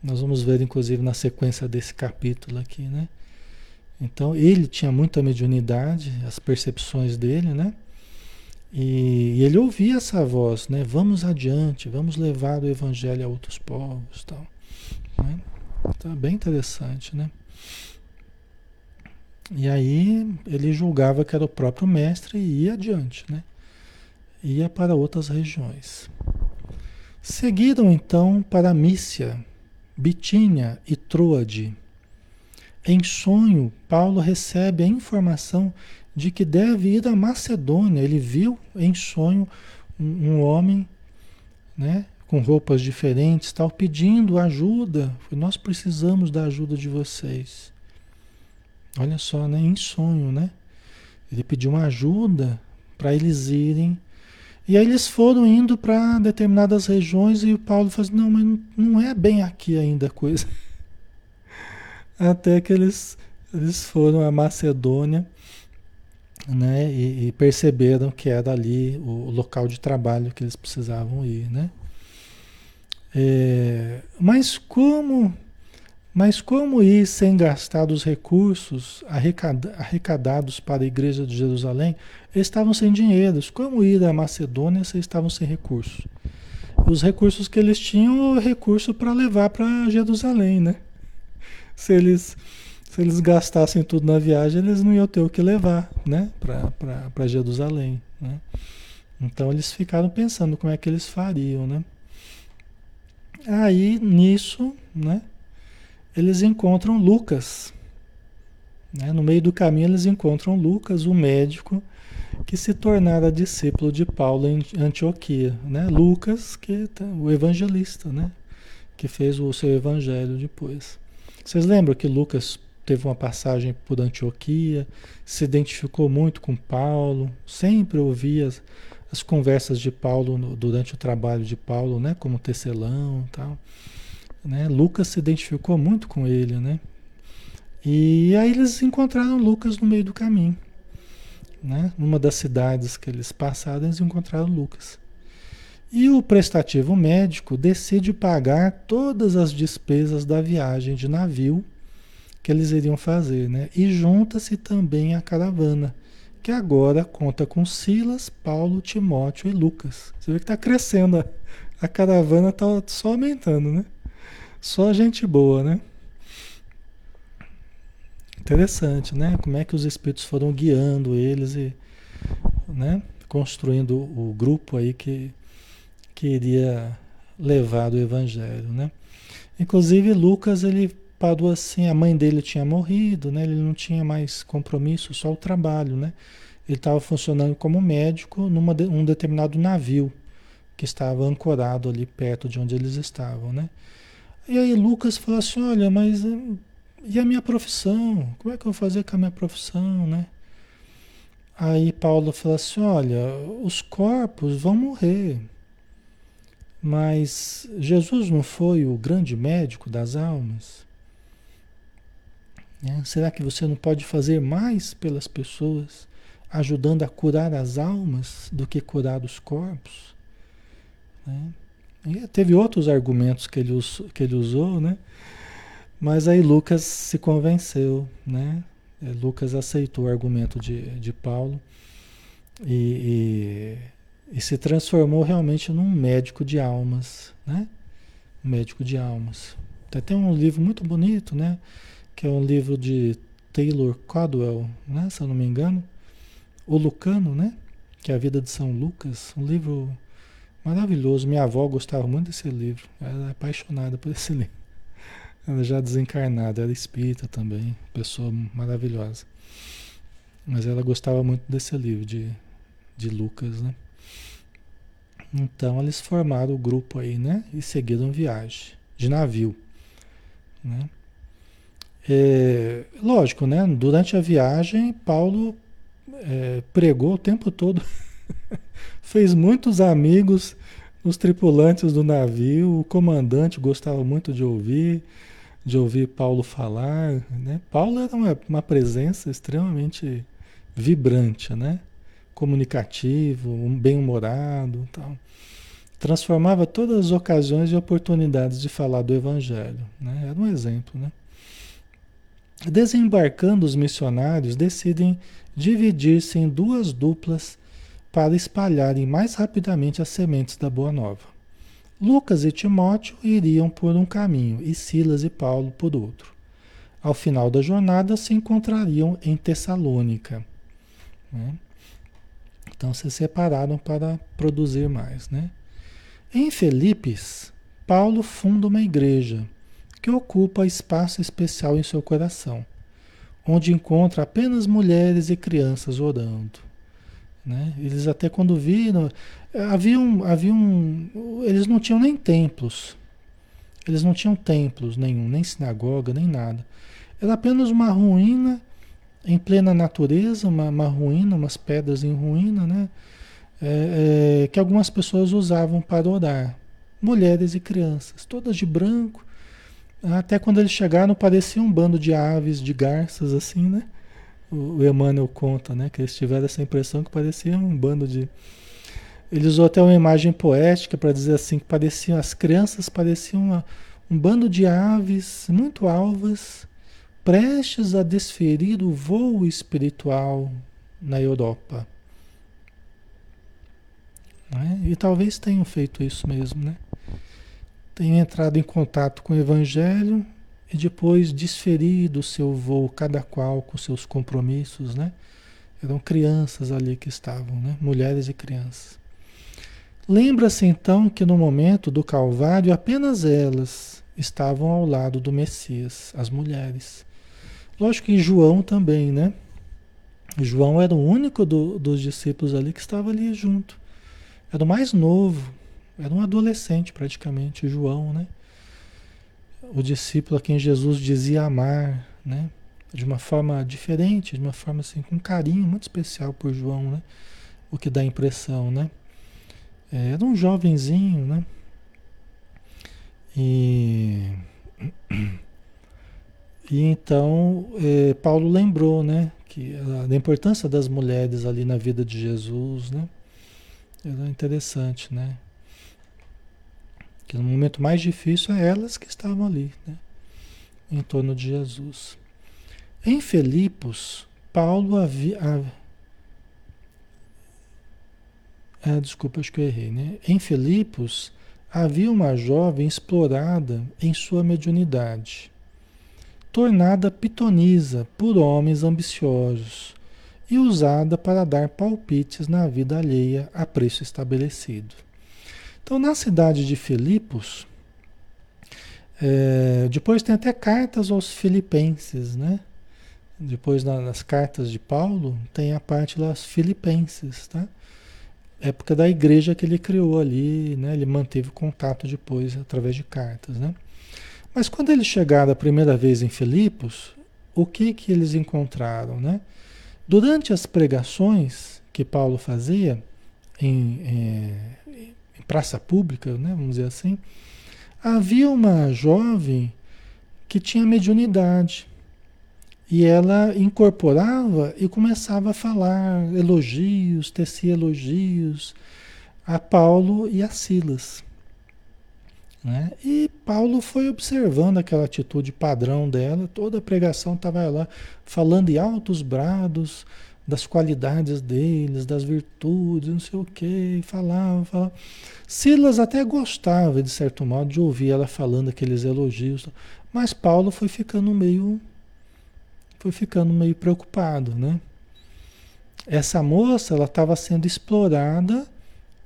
Nós vamos ver, inclusive, na sequência desse capítulo aqui, né? Então, ele tinha muita mediunidade, as percepções dele, né? E, e ele ouvia essa voz, né? Vamos adiante, vamos levar o evangelho a outros povos, tal. Né? Tá bem interessante, né? E aí ele julgava que era o próprio mestre e ia adiante, né? ia para outras regiões. Seguiram então para Mícia, Bitínia e Troade, Em sonho, Paulo recebe a informação de que deve ir à Macedônia. Ele viu em sonho um, um homem, né, com roupas diferentes, tal, pedindo ajuda. Nós precisamos da ajuda de vocês. Olha só, né, em sonho, né? Ele pediu uma ajuda para eles irem. E aí eles foram indo para determinadas regiões e o Paulo falou assim, não, mas não é bem aqui ainda a coisa. Até que eles, eles foram à Macedônia né, e, e, perceberam que era ali o, local de trabalho que eles precisavam ir. Né? É, mas como mas como ir sem gastar os recursos arrecadados para a igreja de Jerusalém? Eles estavam sem dinheiro. Como ir à Macedônia se estavam sem recursos? Os recursos que eles tinham, o recurso para levar para Jerusalém, né? Se eles, se eles gastassem tudo na viagem, eles não iam ter o que levar, né? Para Jerusalém, né? Então eles ficaram pensando como é que eles fariam, né? Aí, nisso, né? eles encontram Lucas. Né? No meio do caminho, eles encontram Lucas, o médico que se tornara discípulo de Paulo em Antioquia. Né? Lucas, que tá, o evangelista, né? que fez o seu evangelho depois. Vocês lembram que Lucas teve uma passagem por Antioquia, se identificou muito com Paulo, sempre ouvia as, as conversas de Paulo no, durante o trabalho de Paulo, né? como tecelão tal. Né? Lucas se identificou muito com ele, né? E aí eles encontraram Lucas no meio do caminho. Né? Numa das cidades que eles passaram, eles encontraram Lucas. E o prestativo médico decide pagar todas as despesas da viagem de navio que eles iriam fazer, né? E junta-se também a caravana, que agora conta com Silas, Paulo, Timóteo e Lucas. Você vê que está crescendo, a, caravana está só aumentando, né? Só gente boa, né? Interessante, né? Como é que os espíritos foram guiando eles e né? construindo o grupo aí que, que iria levar do evangelho, né? Inclusive Lucas ele parou assim, a mãe dele tinha morrido, né? Ele não tinha mais compromisso, só o trabalho, né? Ele estava funcionando como médico num de, um determinado navio que estava ancorado ali perto de onde eles estavam, né? E aí Lucas falou assim, olha, mas e a minha profissão? Como é que eu vou fazer com a minha profissão, né? Aí Paulo falou assim, olha, os corpos vão morrer, mas Jesus não foi o grande médico das almas? É, será que você não pode fazer mais pelas pessoas, ajudando a curar as almas do que curar os corpos? Né? E teve outros argumentos que ele, que ele usou, né? Mas aí Lucas se convenceu, né? É, Lucas aceitou o argumento de, de Paulo e, e, e se transformou realmente num médico de almas, né? Um médico de almas. Até tem um livro muito bonito, né? Que é um livro de Taylor Caldwell, né? Se eu não me engano. O Lucano, né? Que é a vida de São Lucas. Um livro Maravilhoso. Minha avó gostava muito desse livro. Ela era apaixonada por esse livro. Ela já desencarnada, era espírita também, pessoa maravilhosa. Mas ela gostava muito desse livro de, de Lucas, né? Então eles formaram o grupo aí, né? E seguiram viagem de navio, né? É, lógico, né? Durante a viagem, Paulo é, pregou o tempo todo Fez muitos amigos os tripulantes do navio, o comandante gostava muito de ouvir, de ouvir Paulo falar, né? Paulo era uma, uma presença extremamente vibrante, né? Comunicativo, um bem-humorado, tal. Transformava todas as ocasiões e oportunidades de falar do evangelho, né? Era um exemplo, né? Desembarcando os missionários decidem dividir-se em duas duplas para espalharem mais rapidamente as sementes da Boa Nova. Lucas e Timóteo iriam por um caminho e Silas e Paulo por outro. Ao final da jornada se encontrariam em Tessalônica. Né? Então se separaram para produzir mais. Né? Em Felipes, Paulo funda uma igreja que ocupa espaço especial em seu coração, onde encontra apenas mulheres e crianças orando. Né? Eles até quando viram, haviam, haviam, eles não tinham nem templos, eles não tinham templos nenhum, nem sinagoga, nem nada. Era apenas uma ruína em plena natureza, uma, uma ruína, umas pedras em ruína, né? É, é, que algumas pessoas usavam para orar. Mulheres e crianças, todas de branco. Até quando eles chegaram, parecia um bando de aves, de garças, assim, né? O, Emmanuel conta, né? Que eles tiveram essa impressão que parecia um bando de. Ele usou até uma imagem poética para dizer assim: que pareciam, as crianças pareciam uma, um bando de aves muito alvas, prestes a desferir o voo espiritual na Europa. Né? E talvez tenham feito isso mesmo, né? Tenham entrado em contato com o Evangelho e depois desferido o seu voo, cada qual com seus compromissos, né? Eram crianças ali que estavam, né? Mulheres e crianças. Lembra-se então que no momento do Calvário apenas elas estavam ao lado do Messias, as mulheres. Lógico que João também, né? João era o único do, dos discípulos ali que estava ali junto. Era o mais novo, era um adolescente praticamente, João, né? O discípulo a quem Jesus dizia amar, né? De uma forma diferente, de uma forma assim, com carinho muito especial por João, né? O que dá impressão, né? É, era um jovenzinho, né? E, e então é, Paulo lembrou, né? Que a, da importância das mulheres ali na vida de Jesus, né? Era interessante, né? Que no momento mais difícil é elas que estavam ali, né? Em torno de Jesus. Em Filipos, Paulo havia. Ah, desculpa, acho que eu errei, né? Em Filipos havia uma jovem explorada em sua mediunidade, tornada pitonisa por homens ambiciosos e usada para dar palpites na vida alheia a preço estabelecido. Então, na cidade de Filipos, é, depois tem até cartas aos filipenses, né? Depois nas cartas de Paulo tem a parte lá filipenses, tá? Época da igreja que ele criou ali, né? Ele manteve contato depois através de cartas, né? Mas quando eles chegaram a primeira vez em Filipos, o que que eles encontraram, né? Durante as pregações que Paulo fazia em, em, em praça pública, né, vamos dizer assim, havia uma jovem que tinha mediunidade. E ela incorporava e começava a falar elogios, tecia elogios a Paulo e a Silas. Né? E Paulo foi observando aquela atitude padrão dela, toda a pregação estava lá falando em altos brados das qualidades deles, das virtudes, não sei o que, falava, falava. Silas até gostava, de certo modo, de ouvir ela falando aqueles elogios, mas Paulo foi ficando meio foi ficando meio preocupado, né? Essa moça, ela estava sendo explorada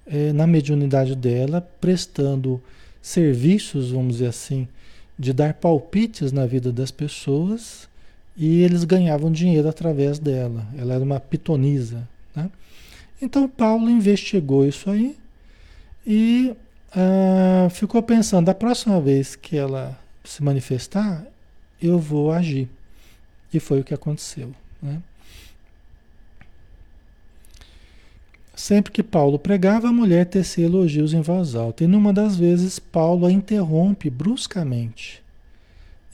é, na mediunidade dela, prestando serviços, vamos dizer assim, de dar palpites na vida das pessoas e eles ganhavam dinheiro através dela. Ela era uma pitonisa. Né? Então Paulo investigou isso aí e uh, ficou pensando: da próxima vez que ela se manifestar, eu vou agir. E foi o que aconteceu. Né? Sempre que Paulo pregava, a mulher tecia elogios em voz alta. E numa das vezes, Paulo a interrompe bruscamente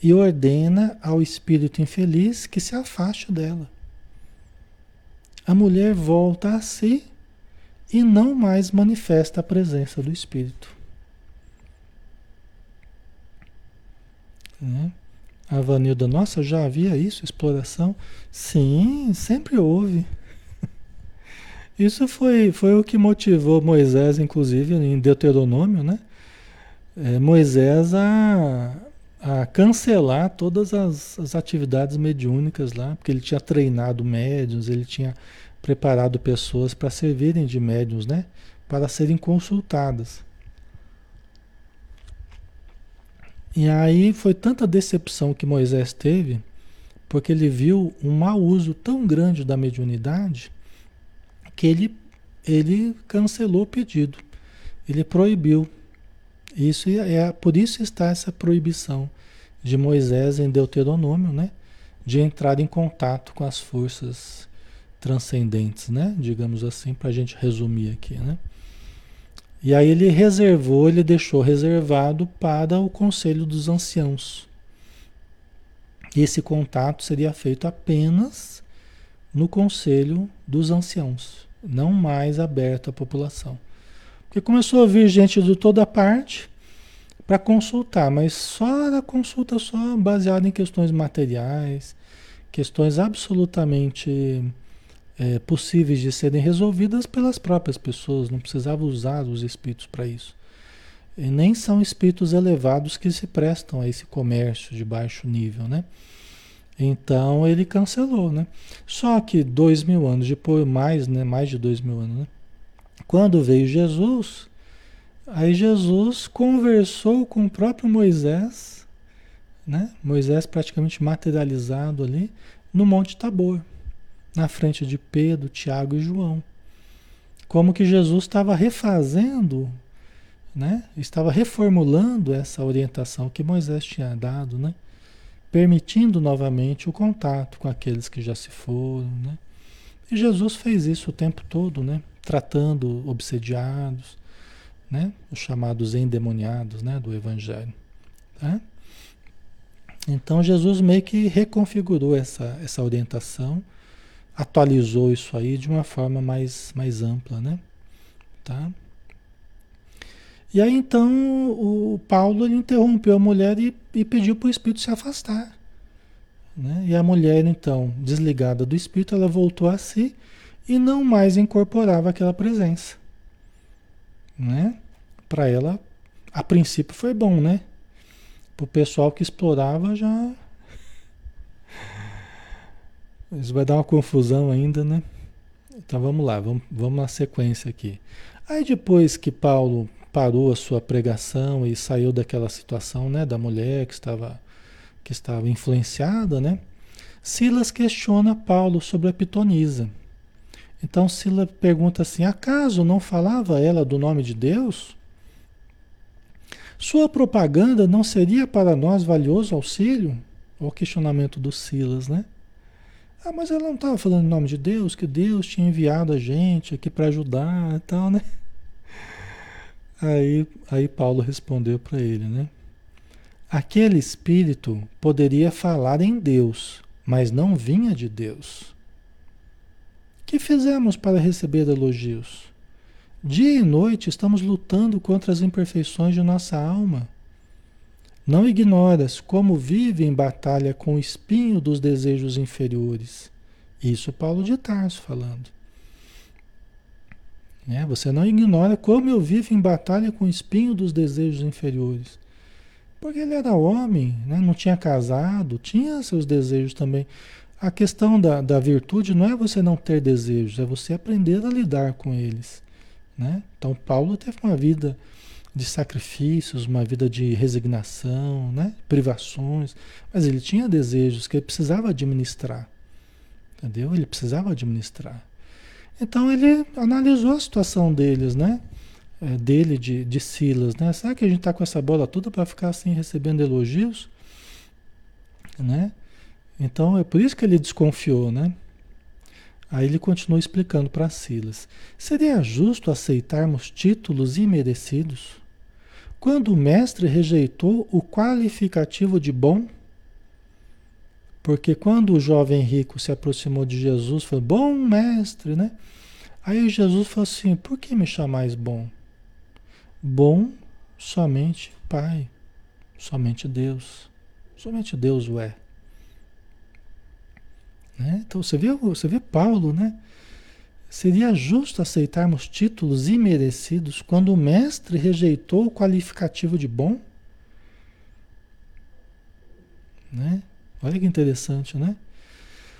e ordena ao espírito infeliz que se afaste dela. A mulher volta a si e não mais manifesta a presença do espírito. Né? A Vanilda, nossa, já havia isso, exploração? Sim, sempre houve. Isso foi, foi o que motivou Moisés, inclusive, em Deuteronômio, né? É, Moisés a, a cancelar todas as, as atividades mediúnicas lá, porque ele tinha treinado médiums, ele tinha preparado pessoas para servirem de médiums, né? Para serem consultadas. E aí foi tanta decepção que Moisés teve, porque ele viu um mau uso tão grande da mediunidade, que ele, ele cancelou o pedido. Ele proibiu. Isso é, é por isso está essa proibição de Moisés em Deuteronômio, né? De entrar em contato com as forças transcendentes, né? Digamos assim, para a gente resumir aqui, né? E aí ele reservou, ele deixou reservado para o conselho dos anciãos. Esse contato seria feito apenas no conselho dos anciãos, não mais aberto à população. Porque começou a vir gente de toda parte para consultar, mas só era consulta só baseada em questões materiais, questões absolutamente é, possíveis de serem resolvidas pelas próprias pessoas, não precisava usar os espíritos para isso. E nem são espíritos elevados que se prestam a esse comércio de baixo nível, né? Então ele cancelou, né? Só que dois mil anos depois, mais, né? Mais de dois mil anos, né? Quando veio Jesus, aí Jesus conversou com o próprio Moisés, né? Moisés praticamente materializado ali no Monte Tabor na frente de Pedro, Tiago e João. Como que Jesus estava refazendo, né? estava reformulando essa orientação que Moisés tinha dado, né? permitindo novamente o contato com aqueles que já se foram. Né? E Jesus fez isso o tempo todo, né? Tratando obsediados, né? os chamados endemoniados né? do Evangelho. Tá? Então Jesus meio que reconfigurou essa, essa orientação atualizou isso aí de uma forma mais, mais ampla, né? Tá? E aí então o Paulo interrompeu a mulher e, e pediu para o espírito se afastar. Né? E a mulher então, desligada do espírito, ela voltou a si e não mais incorporava aquela presença. Né? Para ela, a princípio foi bom, né? Para o pessoal que explorava já isso vai dar uma confusão ainda, né? Então vamos lá, vamos, vamos na sequência aqui. Aí depois que Paulo parou a sua pregação e saiu daquela situação, né, da mulher que estava que estava influenciada, né? Silas questiona Paulo sobre a pitonisa. Então Silas pergunta assim: acaso não falava ela do nome de Deus? Sua propaganda não seria para nós valioso auxílio? O questionamento do Silas, né? Ah, mas ela não estava falando em nome de Deus, que Deus tinha enviado a gente aqui para ajudar e tal, né? Aí, aí Paulo respondeu para ele, né? Aquele espírito poderia falar em Deus, mas não vinha de Deus. Que fizemos para receber elogios? Dia e noite estamos lutando contra as imperfeições de nossa alma. Não ignoras como vive em batalha com o espinho dos desejos inferiores. Isso Paulo de Tarso falando. É, você não ignora como eu vivo em batalha com o espinho dos desejos inferiores. Porque ele era homem, né? não tinha casado, tinha seus desejos também. A questão da, da virtude não é você não ter desejos, é você aprender a lidar com eles. Né? Então, Paulo teve uma vida de sacrifícios, uma vida de resignação, né? privações, mas ele tinha desejos que ele precisava administrar. Entendeu? Ele precisava administrar. Então ele analisou a situação deles, né? É, dele, de, de Silas, né? Será que a gente está com essa bola toda para ficar assim recebendo elogios? Né? Então é por isso que ele desconfiou, né? Aí ele continua explicando para Silas: seria justo aceitarmos títulos imerecidos? Quando o mestre rejeitou o qualificativo de bom, porque quando o jovem rico se aproximou de Jesus, falou: Bom mestre, né? Aí Jesus falou assim: Por que me chamais bom? Bom somente Pai, somente Deus. Somente Deus o é. Né? Então você vê, você vê Paulo, né? Seria justo aceitarmos títulos imerecidos quando o mestre rejeitou o qualificativo de bom? Né? Olha que interessante, né?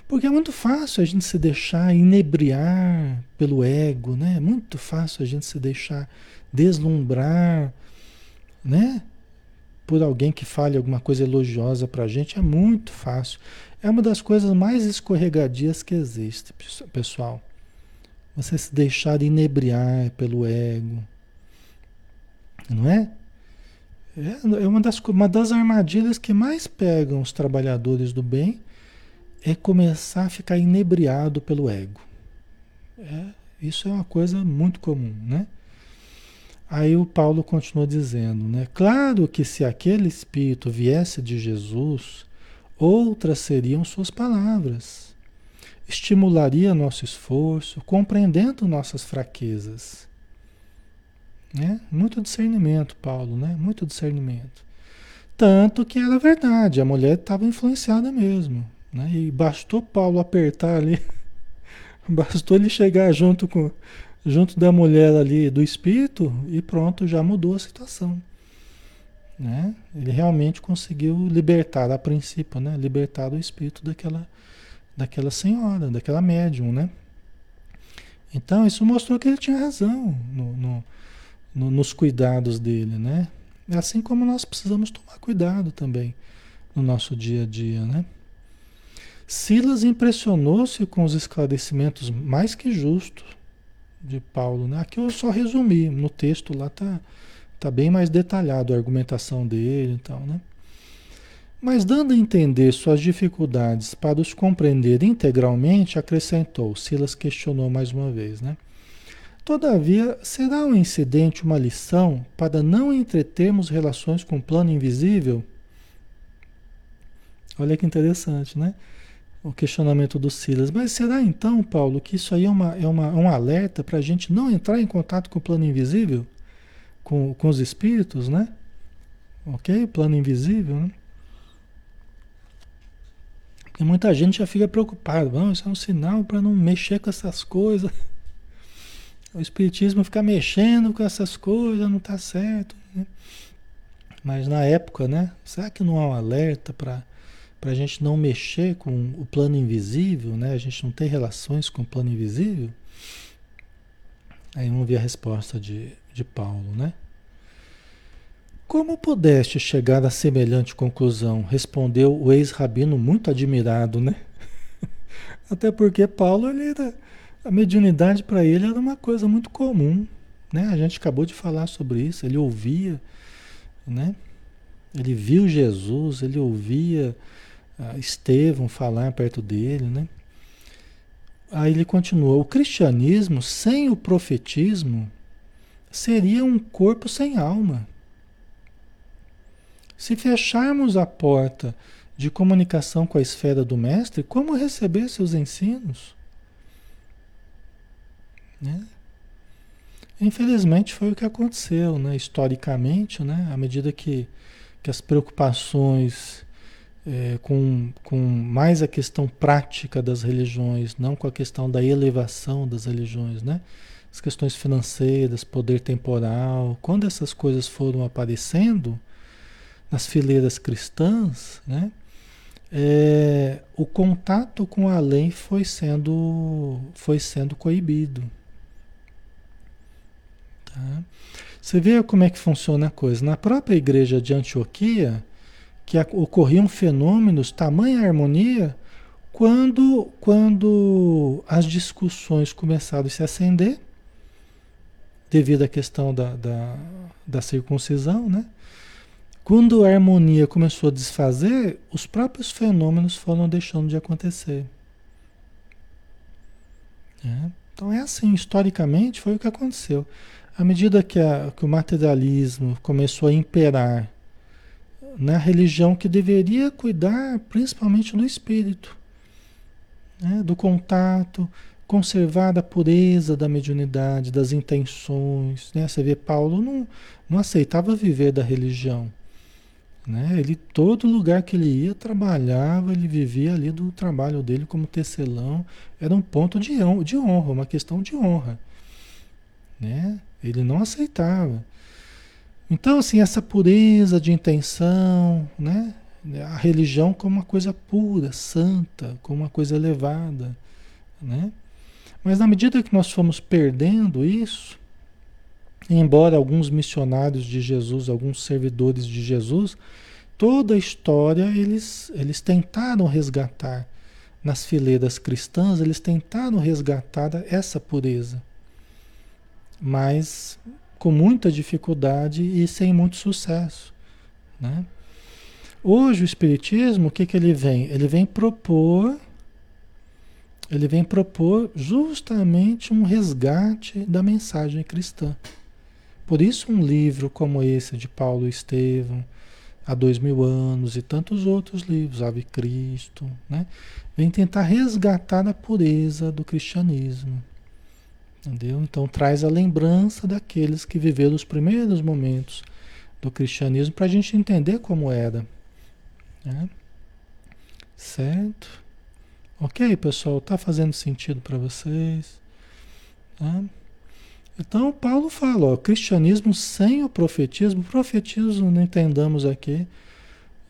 Porque é muito fácil a gente se deixar inebriar pelo ego, né? É muito fácil a gente se deixar deslumbrar, né? Por alguém que fale alguma coisa elogiosa para a gente é muito fácil. É uma das coisas mais escorregadias que existe, pessoal. Você se deixar inebriar pelo ego. Não é? É, é uma das, uma das armadilhas que mais pegam os trabalhadores do bem é começar a ficar inebriado pelo ego. É, isso é uma coisa muito comum, né? Aí o Paulo continua dizendo, né? Claro que se aquele espírito viesse de Jesus, outras seriam suas palavras. Estimularia nosso esforço, compreendendo nossas fraquezas. Né? Muito discernimento, Paulo, né? Muito discernimento. Tanto que era verdade, a mulher estava influenciada mesmo. Né? E bastou Paulo apertar ali, bastou ele chegar junto com junto da mulher ali do espírito e pronto, já mudou a situação. Né? Ele realmente conseguiu libertar, a princípio, né? libertar o espírito daquela, daquela senhora, daquela médium. Né? Então, isso mostrou que ele tinha razão no, no, no, nos cuidados dele. Né? Assim como nós precisamos tomar cuidado também no nosso dia a dia. Né? Silas impressionou-se com os esclarecimentos mais que justos de Paulo. Né? Aqui eu só resumi, no texto lá está tá bem mais detalhado a argumentação dele e tal, né? Mas dando a entender suas dificuldades para os compreender integralmente, acrescentou, Silas questionou mais uma vez, né? Todavia, será um incidente uma lição para não entretermos relações com o plano invisível? Olha que interessante, né? O questionamento do Silas. Mas será então, Paulo, que isso aí é, uma, é uma, um alerta para a gente não entrar em contato com o plano invisível? Com, com os espíritos, né? Ok? Plano invisível, né? E muita gente já fica preocupada. Não, isso é um sinal para não mexer com essas coisas. O espiritismo ficar mexendo com essas coisas não está certo. Né? Mas na época, né? Será que não há um alerta para para a gente não mexer com o plano invisível, né? A gente não ter relações com o plano invisível. Aí vamos ver a resposta de, de Paulo, né? Como pudeste chegar a semelhante conclusão? Respondeu o ex-rabino muito admirado, né? Até porque Paulo, ele era, a mediunidade para ele era uma coisa muito comum, né? A gente acabou de falar sobre isso, ele ouvia, né? Ele viu Jesus, ele ouvia Estevão falar perto dele, né? Aí ele continua: o cristianismo sem o profetismo seria um corpo sem alma. Se fecharmos a porta de comunicação com a esfera do mestre, como receber seus ensinos? Né? Infelizmente foi o que aconteceu, né? historicamente, né? à medida que, que as preocupações é, com, com mais a questão prática das religiões, não com a questão da elevação das religiões, né? As questões financeiras, poder temporal, quando essas coisas foram aparecendo nas fileiras cristãs, né? É, o contato com a lei foi sendo, foi sendo coibido. Tá? Você vê como é que funciona a coisa. Na própria igreja de Antioquia, que ocorriam fenômenos, tamanha harmonia, quando, quando as discussões começaram a se acender, devido à questão da, da, da circuncisão, né? Quando a harmonia começou a desfazer, os próprios fenômenos foram deixando de acontecer. É. Então é assim, historicamente foi o que aconteceu. À medida que, a, que o materialismo começou a imperar na religião que deveria cuidar principalmente do espírito, né? do contato, conservar a pureza da mediunidade, das intenções. Né? Você vê, Paulo não, não aceitava viver da religião. Né? Ele, todo lugar que ele ia, trabalhava, ele vivia ali do trabalho dele como tecelão. Era um ponto de, honra, uma questão de honra. Né? Ele não aceitava. Então, assim, essa pureza de intenção, né? A religião como uma coisa pura, santa, como uma coisa elevada, né? Mas na medida que nós fomos perdendo isso, embora alguns missionários de Jesus, alguns servidores de Jesus, toda a história eles, eles tentaram resgatar nas fileiras cristãs, eles tentaram resgatar essa pureza, mas com muita dificuldade e sem muito sucesso. Né? Hoje o Espiritismo, o que, que ele vem? Ele vem propor, ele vem propor justamente um resgate da mensagem cristã. Por isso um livro como esse de Paulo Estevam, há dois mil anos, e tantos outros livros, Ave Cristo, né? vem tentar resgatar a pureza do cristianismo. Entendeu? Então traz a lembrança daqueles que viveram os primeiros momentos do cristianismo para a gente entender como era. Né? Certo? Ok, pessoal? Tá fazendo sentido para vocês? Tá? Então Paulo fala, ó, cristianismo sem o profetismo, profetismo não entendamos aqui,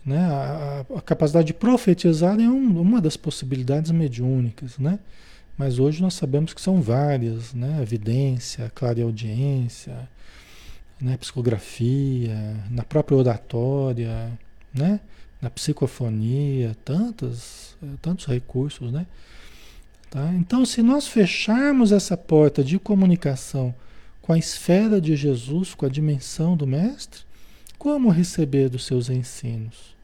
né? A, a, capacidade de profetizar é um, uma das possibilidades mediúnicas, né? Mas hoje nós sabemos que são várias, né? Evidência, clareaudiência, né? psicografia, na própria oratória, né? Na psicofonia, tantos, tantos recursos, né? Tá? Então, se nós fecharmos essa porta de comunicação com a esfera de Jesus, com a dimensão do Mestre, como receber dos seus ensinos?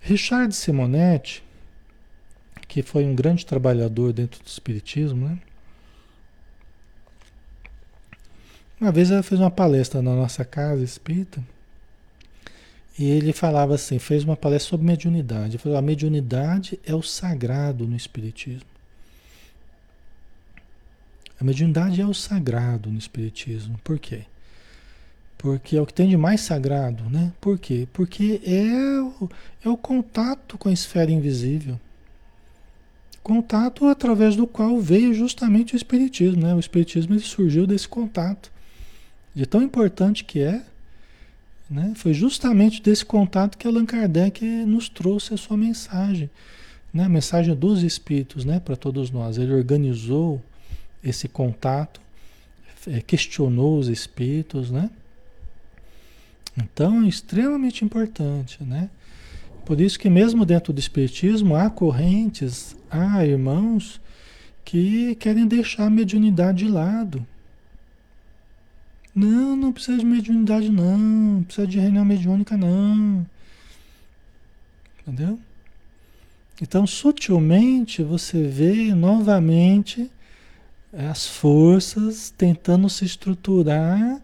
Richard Simonetti, que foi um grande trabalhador dentro do Espiritismo, né? Uma vez ela fez uma palestra na nossa casa espírita e ele falava assim, fez uma palestra sobre mediunidade. Ele falou, a mediunidade é o sagrado no Espiritismo. A mediunidade é o sagrado no Espiritismo. Por quê? Porque é o que tem de mais sagrado, né? Por quê? Porque é o, é o contato com a esfera invisível. Contato através do qual veio justamente o Espiritismo. Né? O Espiritismo surgiu desse contato. De tão importante que é, né? foi justamente desse contato que Allan Kardec nos trouxe a sua mensagem. Né? A mensagem dos Espíritos né? para todos nós. Ele organizou esse contato, é, questionou os Espíritos, né? Então é extremamente importante, né? Por isso que mesmo dentro do Espiritismo há correntes, há irmãos que querem deixar a mediunidade de lado. Não, não precisa de mediunidade não, não precisa de reunião mediúnica não. Entendeu? Então, sutilmente você vê novamente as forças tentando se estruturar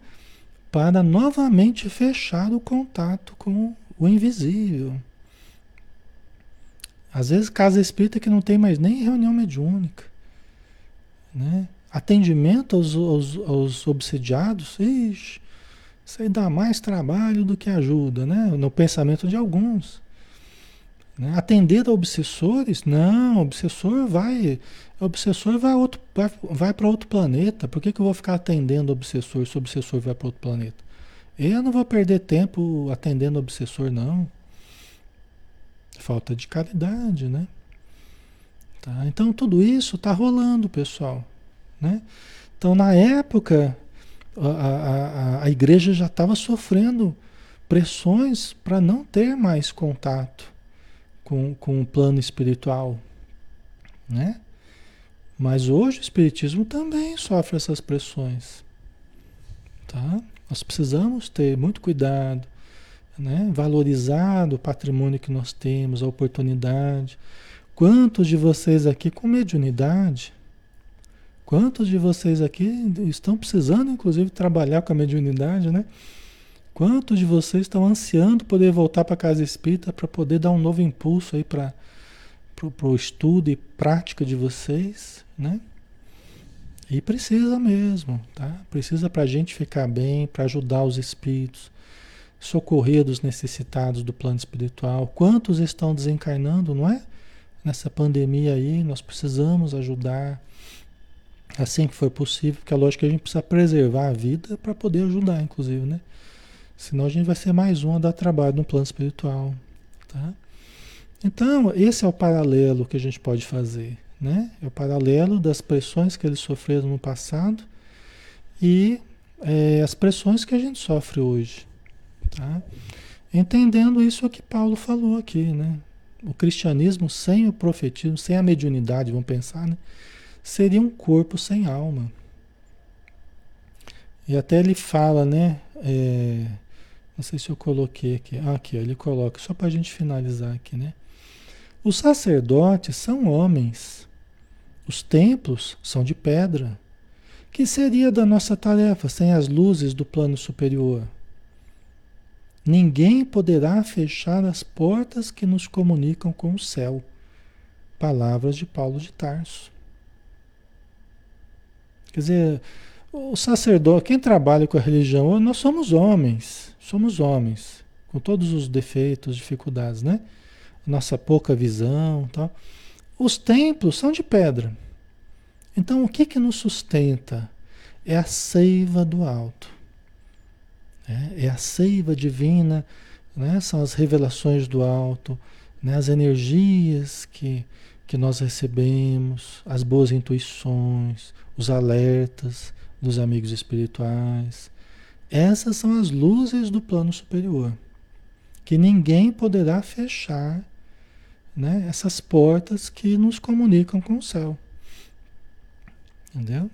para novamente fechar o contato com o invisível. Às vezes, casa espírita que não tem mais nem reunião mediúnica. Né? Atendimento aos, aos, aos obsediados, ixi, isso aí dá mais trabalho do que ajuda, né? No pensamento de alguns. Né? Atender a obsessores, não, obsessor vai. Obsessor vai, vai, vai para outro planeta. Por que, que eu vou ficar atendendo obsessor se o obsessor vai para outro planeta? Eu não vou perder tempo atendendo obsessor, não. Falta de caridade, né? Tá? Então tudo isso está rolando, pessoal. Né? Então na época a, a, a igreja já estava sofrendo pressões para não ter mais contato com, com o plano espiritual. Né? Mas hoje o Espiritismo também sofre essas pressões. Tá? Nós precisamos ter muito cuidado né? o patrimônio que nós temos, a oportunidade. Quantos de vocês aqui com mediunidade? Quantos de vocês aqui estão precisando, inclusive, trabalhar com a mediunidade, né? Quantos de vocês estão ansiando poder voltar para a casa espírita para poder dar um novo impulso aí para o estudo e prática de vocês, né? E precisa mesmo, tá? Precisa para a gente ficar bem, para ajudar os espíritos, socorrer dos necessitados do plano espiritual. Quantos estão desencarnando, não é? Nessa pandemia aí, nós precisamos ajudar assim que for possível, porque é lógico que a gente precisa preservar a vida para poder ajudar, inclusive, né? Senão a gente vai ser mais um a dar trabalho no plano espiritual, tá? Então, esse é o paralelo que a gente pode fazer, né? É o paralelo das pressões que eles sofreram no passado e é, as pressões que a gente sofre hoje. Tá? Entendendo isso que Paulo falou aqui, né? O cristianismo sem o profetismo, sem a mediunidade, vamos pensar, né? Seria um corpo sem alma. E até ele fala, né? É, não sei se eu coloquei aqui. Ah, aqui, ele coloca, só para a gente finalizar aqui, né? Os sacerdotes são homens. Os templos são de pedra. Que seria da nossa tarefa sem as luzes do plano superior? Ninguém poderá fechar as portas que nos comunicam com o céu. Palavras de Paulo de Tarso. Quer dizer, o sacerdote, quem trabalha com a religião, nós somos homens, somos homens, com todos os defeitos, dificuldades, né? Nossa pouca visão, tal. Os templos são de pedra. Então, o que que nos sustenta? É a seiva do alto. É, é a seiva divina, né? São as revelações do alto, né? As energias que que nós recebemos, as boas intuições, os alertas, dos amigos espirituais. Essas são as luzes do plano superior, que ninguém poderá fechar, né? Essas portas que nos comunicam com o céu. Entendeu?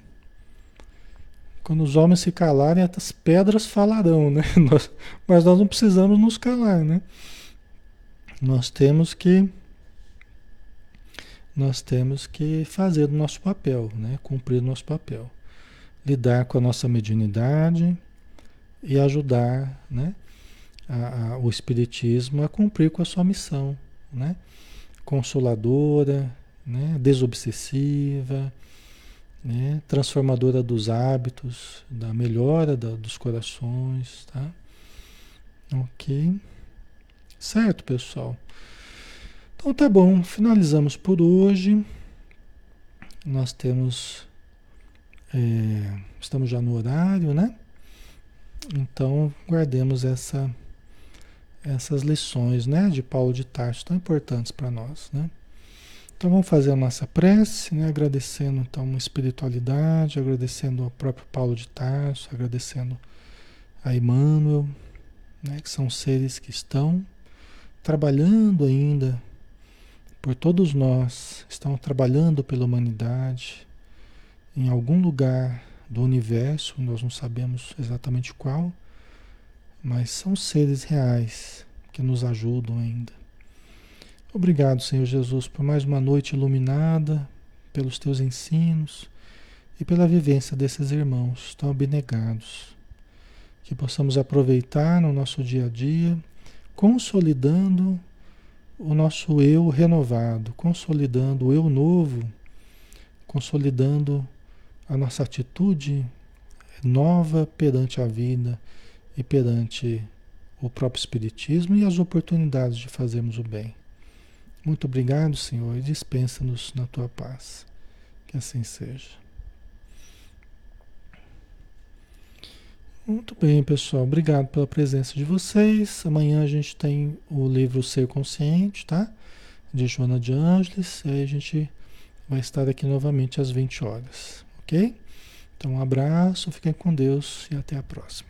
Quando os homens se calarem, as pedras falarão, né? Nós, mas nós não precisamos nos calar, né? Nós temos que nós temos que fazer o nosso papel, né? Cumprir o nosso papel lidar com a nossa mediunidade e ajudar né, a, a, o Espiritismo a cumprir com a sua missão, né? consoladora, né, desobsessiva, né, transformadora dos hábitos, da melhora da, dos corações, tá? Ok? Certo, pessoal? Então tá bom, finalizamos por hoje. Nós temos é, estamos já no horário, né? Então, guardemos essa, essas lições, né, de Paulo de Tarso, tão importantes para nós, né? Então, vamos fazer a nossa prece, né, agradecendo então a espiritualidade, agradecendo ao próprio Paulo de Tarso, agradecendo a Emmanuel, né, que são seres que estão trabalhando ainda por todos nós, estão trabalhando pela humanidade, em algum lugar do universo, nós não sabemos exatamente qual, mas são seres reais que nos ajudam ainda. Obrigado, Senhor Jesus, por mais uma noite iluminada, pelos teus ensinos e pela vivência desses irmãos tão abnegados. Que possamos aproveitar no nosso dia a dia, consolidando o nosso eu renovado, consolidando o eu novo, consolidando a nossa atitude nova perante a vida e perante o próprio Espiritismo e as oportunidades de fazermos o bem. Muito obrigado, Senhor, e dispensa-nos na tua paz. Que assim seja. Muito bem, pessoal. Obrigado pela presença de vocês. Amanhã a gente tem o livro Ser Consciente, tá? De Joana de Ângeles. Aí a gente vai estar aqui novamente às 20 horas ok? Então, um abraço, fiquem com Deus e até a próxima.